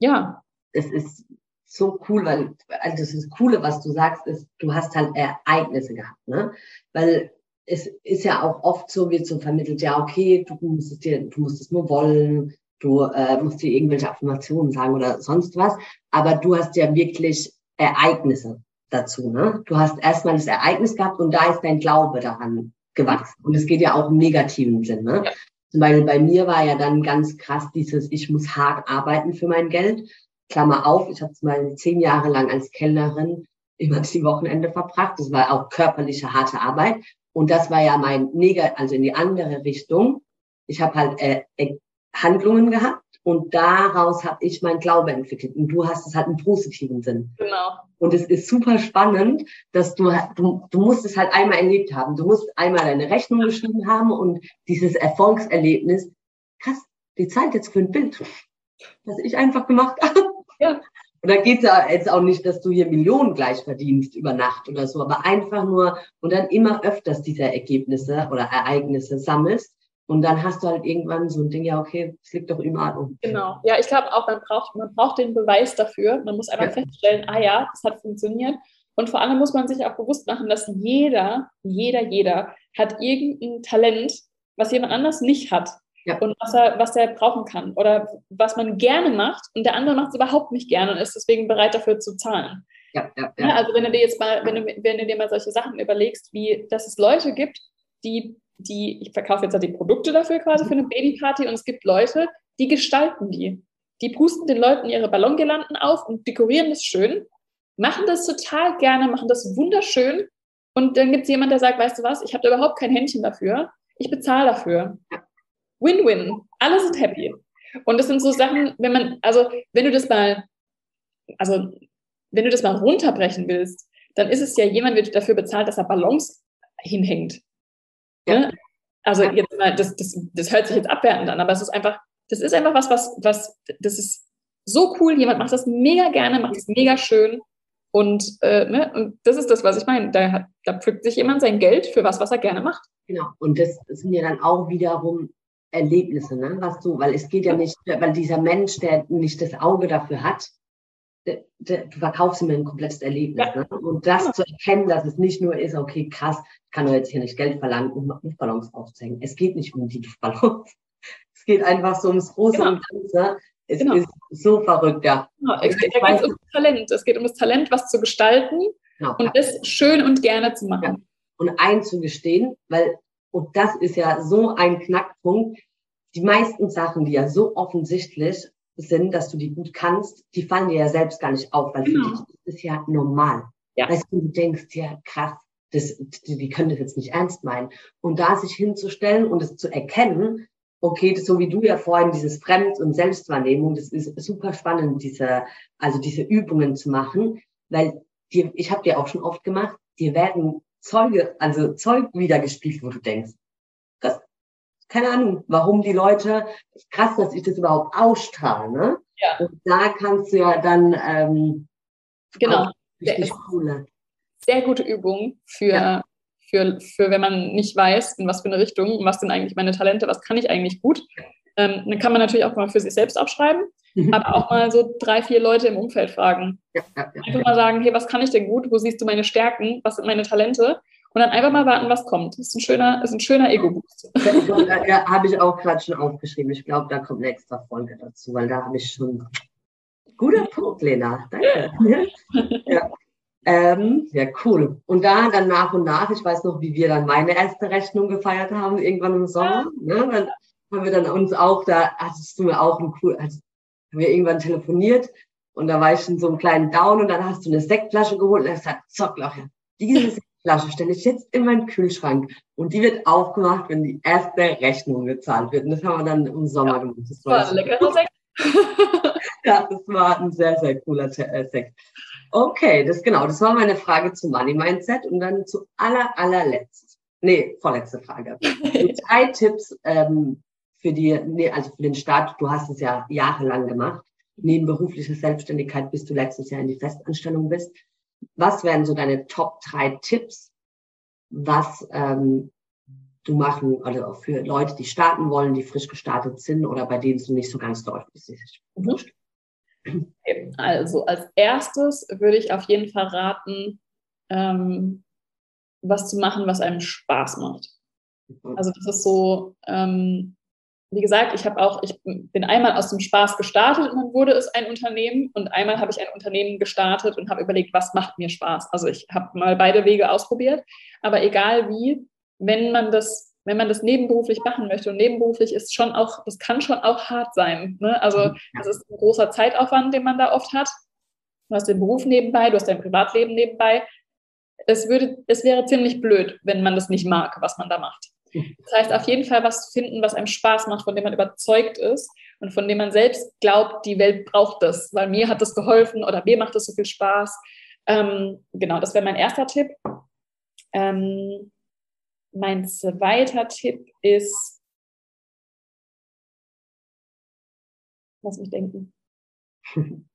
ja. Es ist so cool, weil also das ist Coole, was du sagst, ist, du hast halt Ereignisse gehabt, ne? Weil es ist ja auch oft so, wird so vermittelt, ja, okay, du musst es dir, du musst es nur wollen, du äh, musst dir irgendwelche Affirmationen sagen oder sonst was, aber du hast ja wirklich Ereignisse dazu, ne? Du hast erstmal das Ereignis gehabt und da ist dein Glaube daran gewachsen. Und es geht ja auch im negativen Sinn, ne? Ja. Zum Beispiel bei mir war ja dann ganz krass dieses, ich muss hart arbeiten für mein Geld. Klammer auf, ich habe mal zehn Jahre lang als Kellnerin immer die Wochenende verbracht. Das war auch körperliche, harte Arbeit. Und das war ja mein Neger, also in die andere Richtung. Ich habe halt äh, Handlungen gehabt und daraus habe ich mein Glaube entwickelt. Und du hast es halt im positiven Sinn. Genau. Und es ist super spannend, dass du, du, du musst es halt einmal erlebt haben. Du musst einmal deine Rechnung geschrieben haben und dieses Erfolgserlebnis. Krass, die Zeit jetzt für ein Bild, das ich einfach gemacht (laughs) habe. Ja. Und da geht es ja jetzt auch nicht, dass du hier Millionen gleich verdienst über Nacht oder so, aber einfach nur und dann immer öfters diese Ergebnisse oder Ereignisse sammelst und dann hast du halt irgendwann so ein Ding, ja, okay, es liegt doch überall um. Genau. Ja, ich glaube auch, man braucht, man braucht den Beweis dafür. Man muss einfach ja. feststellen, ah ja, das hat funktioniert. Und vor allem muss man sich auch bewusst machen, dass jeder, jeder, jeder hat irgendein Talent, was jemand anders nicht hat. Ja. Und was er, was er brauchen kann. Oder was man gerne macht und der andere macht es überhaupt nicht gerne und ist deswegen bereit dafür zu zahlen. Ja, ja, ja. also wenn du dir jetzt mal, wenn du, wenn du dir mal solche Sachen überlegst, wie dass es Leute gibt, die, die, ich verkaufe jetzt halt die Produkte dafür quasi für eine Babyparty und es gibt Leute, die gestalten die. Die pusten den Leuten ihre Ballongirlanden auf und dekorieren das schön, machen das total gerne, machen das wunderschön und dann gibt es jemanden, der sagt, weißt du was, ich habe da überhaupt kein Händchen dafür, ich bezahle dafür. Win-win, alle sind happy. Und das sind so Sachen, wenn man, also wenn du das mal, also wenn du das mal runterbrechen willst, dann ist es ja, jemand wird dafür bezahlt, dass er Ballons hinhängt. Ja. Ne? Also jetzt mal, das, das, das hört sich jetzt abwertend an, aber es ist einfach, das ist einfach was, was, was, das ist so cool, jemand macht das mega gerne, macht das mega schön. Und, äh, ne, und das ist das, was ich meine. Da, hat, da pflückt sich jemand sein Geld für was, was er gerne macht. Genau. Und das sind ja dann auch wiederum Erlebnisse, ne? was du, weil es geht ja nicht, weil dieser Mensch, der nicht das Auge dafür hat, du verkaufst ihm ein komplettes Erlebnis. Ja. Ne? Und das ja. zu erkennen, dass es nicht nur ist, okay, krass, ich kann doch jetzt hier nicht Geld verlangen, um Luftballons aufzuhängen. Es geht nicht um die Luftballons. (laughs) Es geht einfach so ums große genau. und Ganze. Es genau. ist so verrückt, ja. Genau. Es geht, da geht um das Talent. Es geht um das Talent, was zu gestalten genau. und das schön und gerne zu machen. Ja. Und einzugestehen, weil, und das ist ja so ein Knackpunkt, die meisten Sachen, die ja so offensichtlich sind, dass du die gut kannst, die fallen dir ja selbst gar nicht auf, weil genau. für dich ist es ja normal. Ja. Weißt du, du denkst, ja krass, das, die, die können das jetzt nicht ernst meinen. Und da sich hinzustellen und es zu erkennen, okay, das, so wie du ja vorhin dieses Fremd- und Selbstwahrnehmung, das ist super spannend, diese, also diese Übungen zu machen, weil dir, ich habe dir auch schon oft gemacht, dir werden Zeuge, also Zeug wiedergespielt, wo du denkst, keine Ahnung, warum die Leute, krass, dass ich das überhaupt ausstrahle, ne? Ja. Und da kannst du ja dann, ähm, genau. Richtig coole. Sehr gute Übung für, ja. für, für, wenn man nicht weiß, in was für eine Richtung, was sind eigentlich meine Talente, was kann ich eigentlich gut. Ähm, dann kann man natürlich auch mal für sich selbst abschreiben, mhm. aber auch mal so drei, vier Leute im Umfeld fragen. Ja, ja, einfach mal sagen, hey, was kann ich denn gut? Wo siehst du meine Stärken? Was sind meine Talente? Und dann einfach mal warten, was kommt. Das ist ein schöner, ist ein schöner Ego-Boost. (laughs) Ja, ja habe ich auch gerade schon aufgeschrieben. Ich glaube, da kommt eine extra Folge dazu, weil da habe ich schon. Guter Punkt, Lena. Danke. (laughs) ja. Ähm, ja, cool. Und da dann nach und nach, ich weiß noch, wie wir dann meine erste Rechnung gefeiert haben, irgendwann im Sommer. Ne? Dann haben wir dann uns auch, da hattest du mir auch ein cool, also haben wir irgendwann telefoniert und da war ich in so einem kleinen Down und dann hast du eine Sektflasche geholt und hast gesagt, Zockloch, diese (laughs) Sektflasche stelle ich jetzt in meinen Kühlschrank und die wird aufgemacht, wenn die erste Rechnung gezahlt wird. Und das haben wir dann im Sommer ja, gemacht. Das war, war ein leckerer Sekt. (laughs) ja, das war ein sehr, sehr cooler äh, Sekt. Okay, das genau, das war meine Frage zu Money Mindset und dann zu aller, allerletzt. Nee, vorletzte Frage. (laughs) drei Tipps ähm, für die, nee, also für den Start. Du hast es ja jahrelang gemacht. Neben beruflicher Selbstständigkeit, bis du letztes Jahr in die Festanstellung bist. Was wären so deine Top drei Tipps, was ähm, du machen, oder also für Leute, die starten wollen, die frisch gestartet sind oder bei denen es nicht so ganz läuft, mhm. Also als erstes würde ich auf jeden Fall raten, ähm, was zu machen, was einem Spaß macht. Mhm. Also das ist so, ähm, wie gesagt, ich habe auch, ich bin einmal aus dem Spaß gestartet und dann wurde es ein Unternehmen und einmal habe ich ein Unternehmen gestartet und habe überlegt, was macht mir Spaß. Also ich habe mal beide Wege ausprobiert, aber egal wie, wenn man das wenn man das nebenberuflich machen möchte und nebenberuflich ist schon auch, das kann schon auch hart sein. Ne? Also das ist ein großer Zeitaufwand, den man da oft hat. Du hast den Beruf nebenbei, du hast dein Privatleben nebenbei. Es, würde, es wäre ziemlich blöd, wenn man das nicht mag, was man da macht. Das heißt, auf jeden Fall was finden, was einem Spaß macht, von dem man überzeugt ist und von dem man selbst glaubt, die Welt braucht das, weil mir hat das geholfen oder mir macht das so viel Spaß. Ähm, genau, das wäre mein erster Tipp. Ähm, mein zweiter Tipp ist, lass mich denken. (laughs)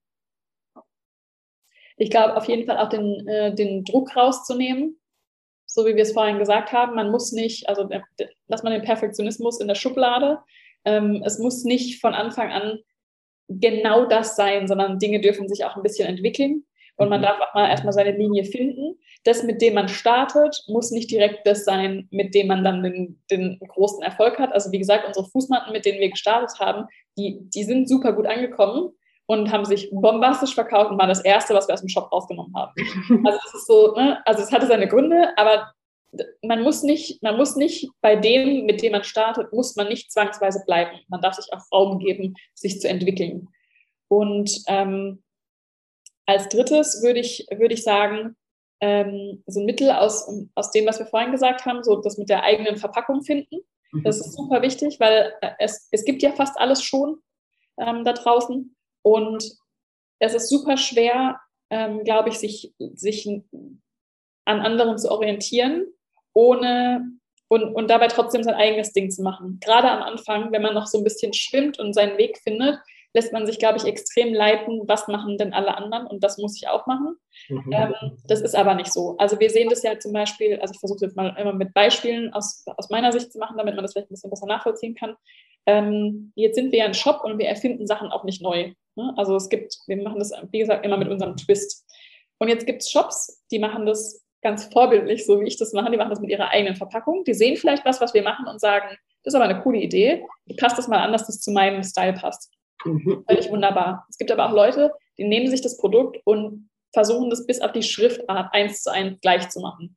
Ich glaube auf jeden Fall auch den, äh, den Druck rauszunehmen, so wie wir es vorhin gesagt haben. Man muss nicht, also lass man den Perfektionismus in der Schublade. Ähm, es muss nicht von Anfang an genau das sein, sondern Dinge dürfen sich auch ein bisschen entwickeln. Und man mhm. darf auch mal erstmal seine Linie finden. Das, mit dem man startet, muss nicht direkt das sein, mit dem man dann den, den großen Erfolg hat. Also wie gesagt, unsere Fußmatten, mit denen wir gestartet haben, die, die sind super gut angekommen. Und haben sich bombastisch verkauft und war das Erste, was wir aus dem Shop rausgenommen haben. Also es ist so, ne? also es hatte seine Gründe, aber man muss nicht, man muss nicht bei dem, mit dem man startet, muss man nicht zwangsweise bleiben. Man darf sich auch Raum geben, sich zu entwickeln. Und ähm, als drittes würde ich, würde ich sagen, ähm, so ein Mittel aus, aus dem, was wir vorhin gesagt haben, so das mit der eigenen Verpackung finden. Mhm. Das ist super wichtig, weil äh, es, es gibt ja fast alles schon ähm, da draußen. Und es ist super schwer, ähm, glaube ich, sich, sich an anderen zu orientieren, ohne und, und dabei trotzdem sein eigenes Ding zu machen. Gerade am Anfang, wenn man noch so ein bisschen schwimmt und seinen Weg findet, lässt man sich, glaube ich, extrem leiten, was machen denn alle anderen und das muss ich auch machen. Mhm. Ähm, das ist aber nicht so. Also wir sehen das ja zum Beispiel, also ich versuche jetzt mal immer mit Beispielen aus, aus meiner Sicht zu machen, damit man das vielleicht ein bisschen besser nachvollziehen kann. Ähm, jetzt sind wir ja ein Shop und wir erfinden Sachen auch nicht neu. Ne? Also es gibt, wir machen das, wie gesagt, immer mit unserem Twist. Und jetzt gibt es Shops, die machen das ganz vorbildlich, so wie ich das mache. Die machen das mit ihrer eigenen Verpackung. Die sehen vielleicht was, was wir machen und sagen, das ist aber eine coole Idee. Ich passe das mal an, dass das zu meinem Style passt. Mhm. Völlig wunderbar. Es gibt aber auch Leute, die nehmen sich das Produkt und versuchen das bis auf die Schriftart eins zu eins gleich zu machen.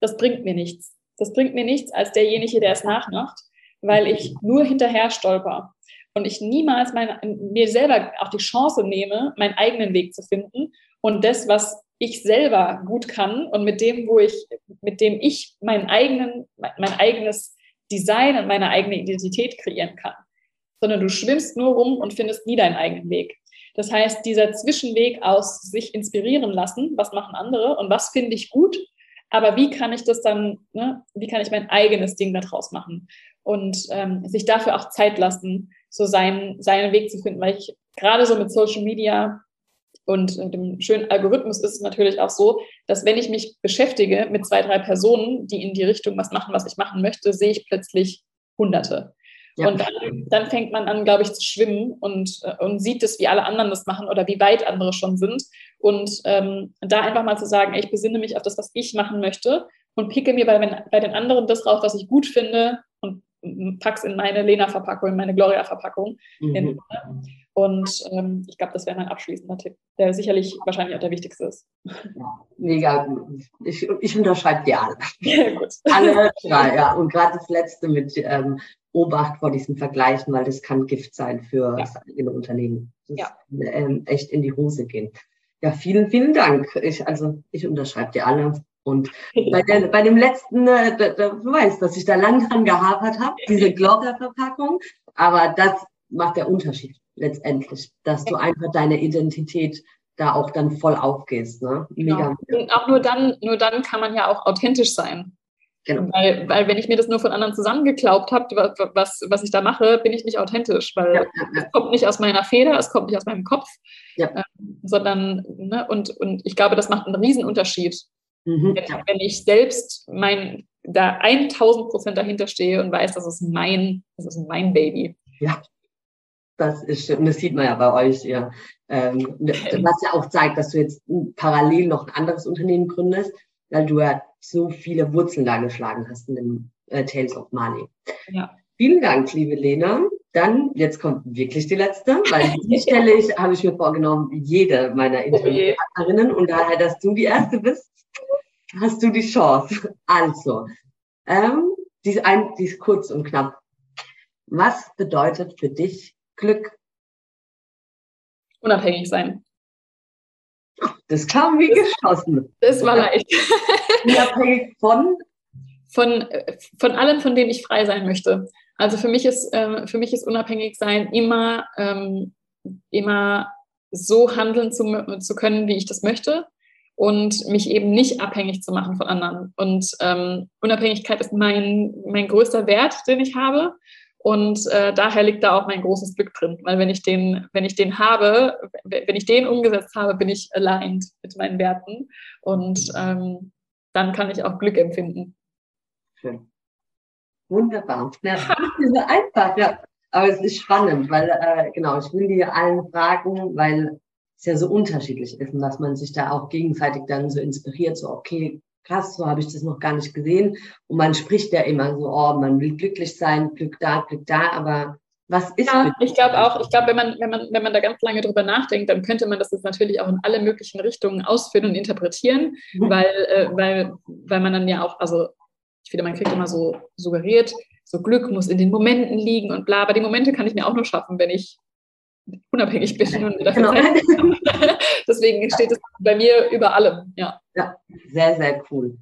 Das bringt mir nichts. Das bringt mir nichts als derjenige, der es nachmacht, weil ich nur hinterher stolper und ich niemals meine, mir selber auch die Chance nehme, meinen eigenen Weg zu finden und das, was ich selber gut kann und mit dem, wo ich, mit dem ich meinen eigenen, mein eigenes Design und meine eigene Identität kreieren kann sondern du schwimmst nur rum und findest nie deinen eigenen Weg. Das heißt, dieser Zwischenweg aus sich inspirieren lassen, was machen andere und was finde ich gut, aber wie kann ich das dann, ne, wie kann ich mein eigenes Ding daraus machen und ähm, sich dafür auch Zeit lassen, so seinen, seinen Weg zu finden, weil ich gerade so mit Social Media und dem schönen Algorithmus ist es natürlich auch so, dass wenn ich mich beschäftige mit zwei, drei Personen, die in die Richtung was machen, was ich machen möchte, sehe ich plötzlich Hunderte. Ja. Und dann, dann, fängt man an, glaube ich, zu schwimmen und, äh, und sieht es, wie alle anderen das machen oder wie weit andere schon sind. Und ähm, da einfach mal zu sagen, ey, ich besinne mich auf das, was ich machen möchte und picke mir bei, bei den anderen das raus, was ich gut finde pack's in meine Lena-Verpackung, in meine Gloria-Verpackung. Mhm. Und ähm, ich glaube, das wäre mein abschließender Tipp, der sicherlich wahrscheinlich auch der wichtigste ist. Ja, mega. Ich, ich unterschreibe dir alle. Ja, gut. Alle drei, ja. Und gerade das letzte mit ähm, Obacht vor diesen Vergleichen, weil das kann Gift sein für ja. das eigene Unternehmen. Das ja. kann, ähm, echt in die Hose gehen. Ja, vielen, vielen Dank. Ich, also, ich unterschreibe dir alle. Und (laughs) bei, der, bei dem letzten, äh, da, da, du weißt, dass ich da lang dran gehapert habe, diese (laughs) Gloria-Verpackung. Aber das macht der Unterschied letztendlich, dass du einfach deine Identität da auch dann voll aufgehst. Ne? Mega. Genau. Und auch nur dann, nur dann kann man ja auch authentisch sein. Genau. Weil, weil wenn ich mir das nur von anderen zusammengeglaubt habe, was, was ich da mache, bin ich nicht authentisch, weil ja, ja, ja. es kommt nicht aus meiner Feder, es kommt nicht aus meinem Kopf, äh, sondern, ne, und, und ich glaube, das macht einen Riesenunterschied. Mhm, wenn, wenn, ich selbst mein, da 1000 Prozent dahinter stehe und weiß, das ist mein, das ist mein Baby. Ja, das ist, und das sieht man ja bei euch, ja. Ähm, (laughs) was ja auch zeigt, dass du jetzt parallel noch ein anderes Unternehmen gründest, weil du ja so viele Wurzeln da geschlagen hast in dem äh, Tales of Money. Ja. Vielen Dank, liebe Lena. Dann, jetzt kommt wirklich die letzte, weil die (laughs) stelle ich, habe ich mir vorgenommen, jede meiner Interviewpartnerinnen und daher, dass du die erste bist, hast du die Chance. Also, ähm, die, ist ein, die ist kurz und knapp. Was bedeutet für dich Glück? Unabhängig sein. Das kam wie geschossen. Das war leicht. (laughs) Unabhängig von? Von, von allem, von dem ich frei sein möchte. Also für mich ist, äh, für mich ist unabhängig sein immer, ähm, immer so handeln zu, zu können, wie ich das möchte und mich eben nicht abhängig zu machen von anderen. Und ähm, Unabhängigkeit ist mein, mein größter Wert, den ich habe. Und äh, daher liegt da auch mein großes Glück drin, weil wenn ich den, wenn ich den habe, wenn ich den umgesetzt habe, bin ich aligned mit meinen Werten und ähm, dann kann ich auch Glück empfinden. Schön. Wunderbar. Ja, das einfach, ja. Aber es ist spannend, weil, äh, genau, ich will dir allen fragen, weil es ja so unterschiedlich ist und dass man sich da auch gegenseitig dann so inspiriert, so, okay, krass, so habe ich das noch gar nicht gesehen. Und man spricht ja immer so, oh, man will glücklich sein, Glück da, Glück da, aber Was ist ja, ich glaube auch, ich glaube, wenn man, wenn, man, wenn man da ganz lange drüber nachdenkt, dann könnte man das jetzt natürlich auch in alle möglichen Richtungen ausführen und interpretieren, mhm. weil, äh, weil, weil man dann ja auch, also ich finde, man kriegt immer so suggeriert, so Glück muss in den Momenten liegen und bla, aber die Momente kann ich mir auch nur schaffen, wenn ich unabhängig bin und dafür genau. (laughs) Deswegen steht es bei mir über allem, ja. Ja, sehr, sehr cool.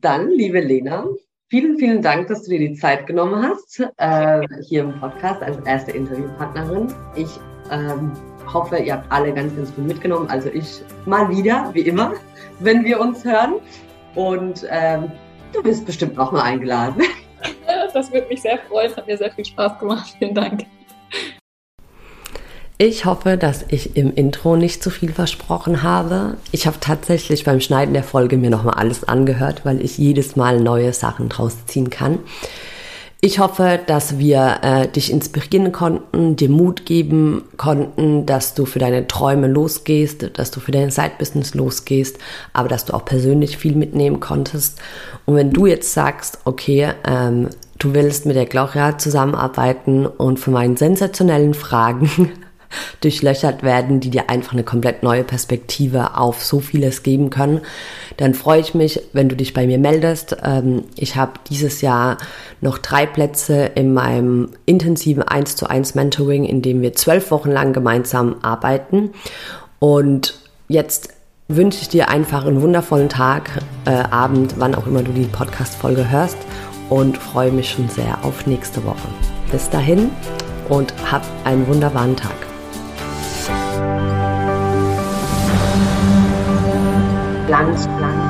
Dann, liebe Lena, Vielen, vielen Dank, dass du dir die Zeit genommen hast, äh, hier im Podcast als erste Interviewpartnerin. Ich ähm, hoffe, ihr habt alle ganz, ganz viel mitgenommen. Also ich mal wieder, wie immer, wenn wir uns hören. Und ähm, du bist bestimmt noch mal eingeladen. (laughs) Das würde mich sehr freuen. Es hat mir sehr viel Spaß gemacht. Vielen Dank. Ich hoffe, dass ich im Intro nicht zu viel versprochen habe. Ich habe tatsächlich beim Schneiden der Folge mir nochmal alles angehört, weil ich jedes Mal neue Sachen draus ziehen kann. Ich hoffe, dass wir äh, dich inspirieren konnten, dir Mut geben konnten, dass du für deine Träume losgehst, dass du für dein Side-Business losgehst, aber dass du auch persönlich viel mitnehmen konntest. Und wenn du jetzt sagst, okay, ähm, du willst mit der Gloria zusammenarbeiten und für meinen sensationellen Fragen durchlöchert werden, die dir einfach eine komplett neue Perspektive auf so vieles geben können, dann freue ich mich, wenn du dich bei mir meldest. Ähm, ich habe dieses Jahr noch drei Plätze in meinem intensiven 1 zu 1 Mentoring, in dem wir zwölf Wochen lang gemeinsam arbeiten. Und jetzt wünsche ich dir einfach einen wundervollen Tag, äh, Abend, wann auch immer du die Podcast-Folge hörst und freue mich schon sehr auf nächste Woche. Bis dahin und hab einen wunderbaren Tag. Glanz, Gloria.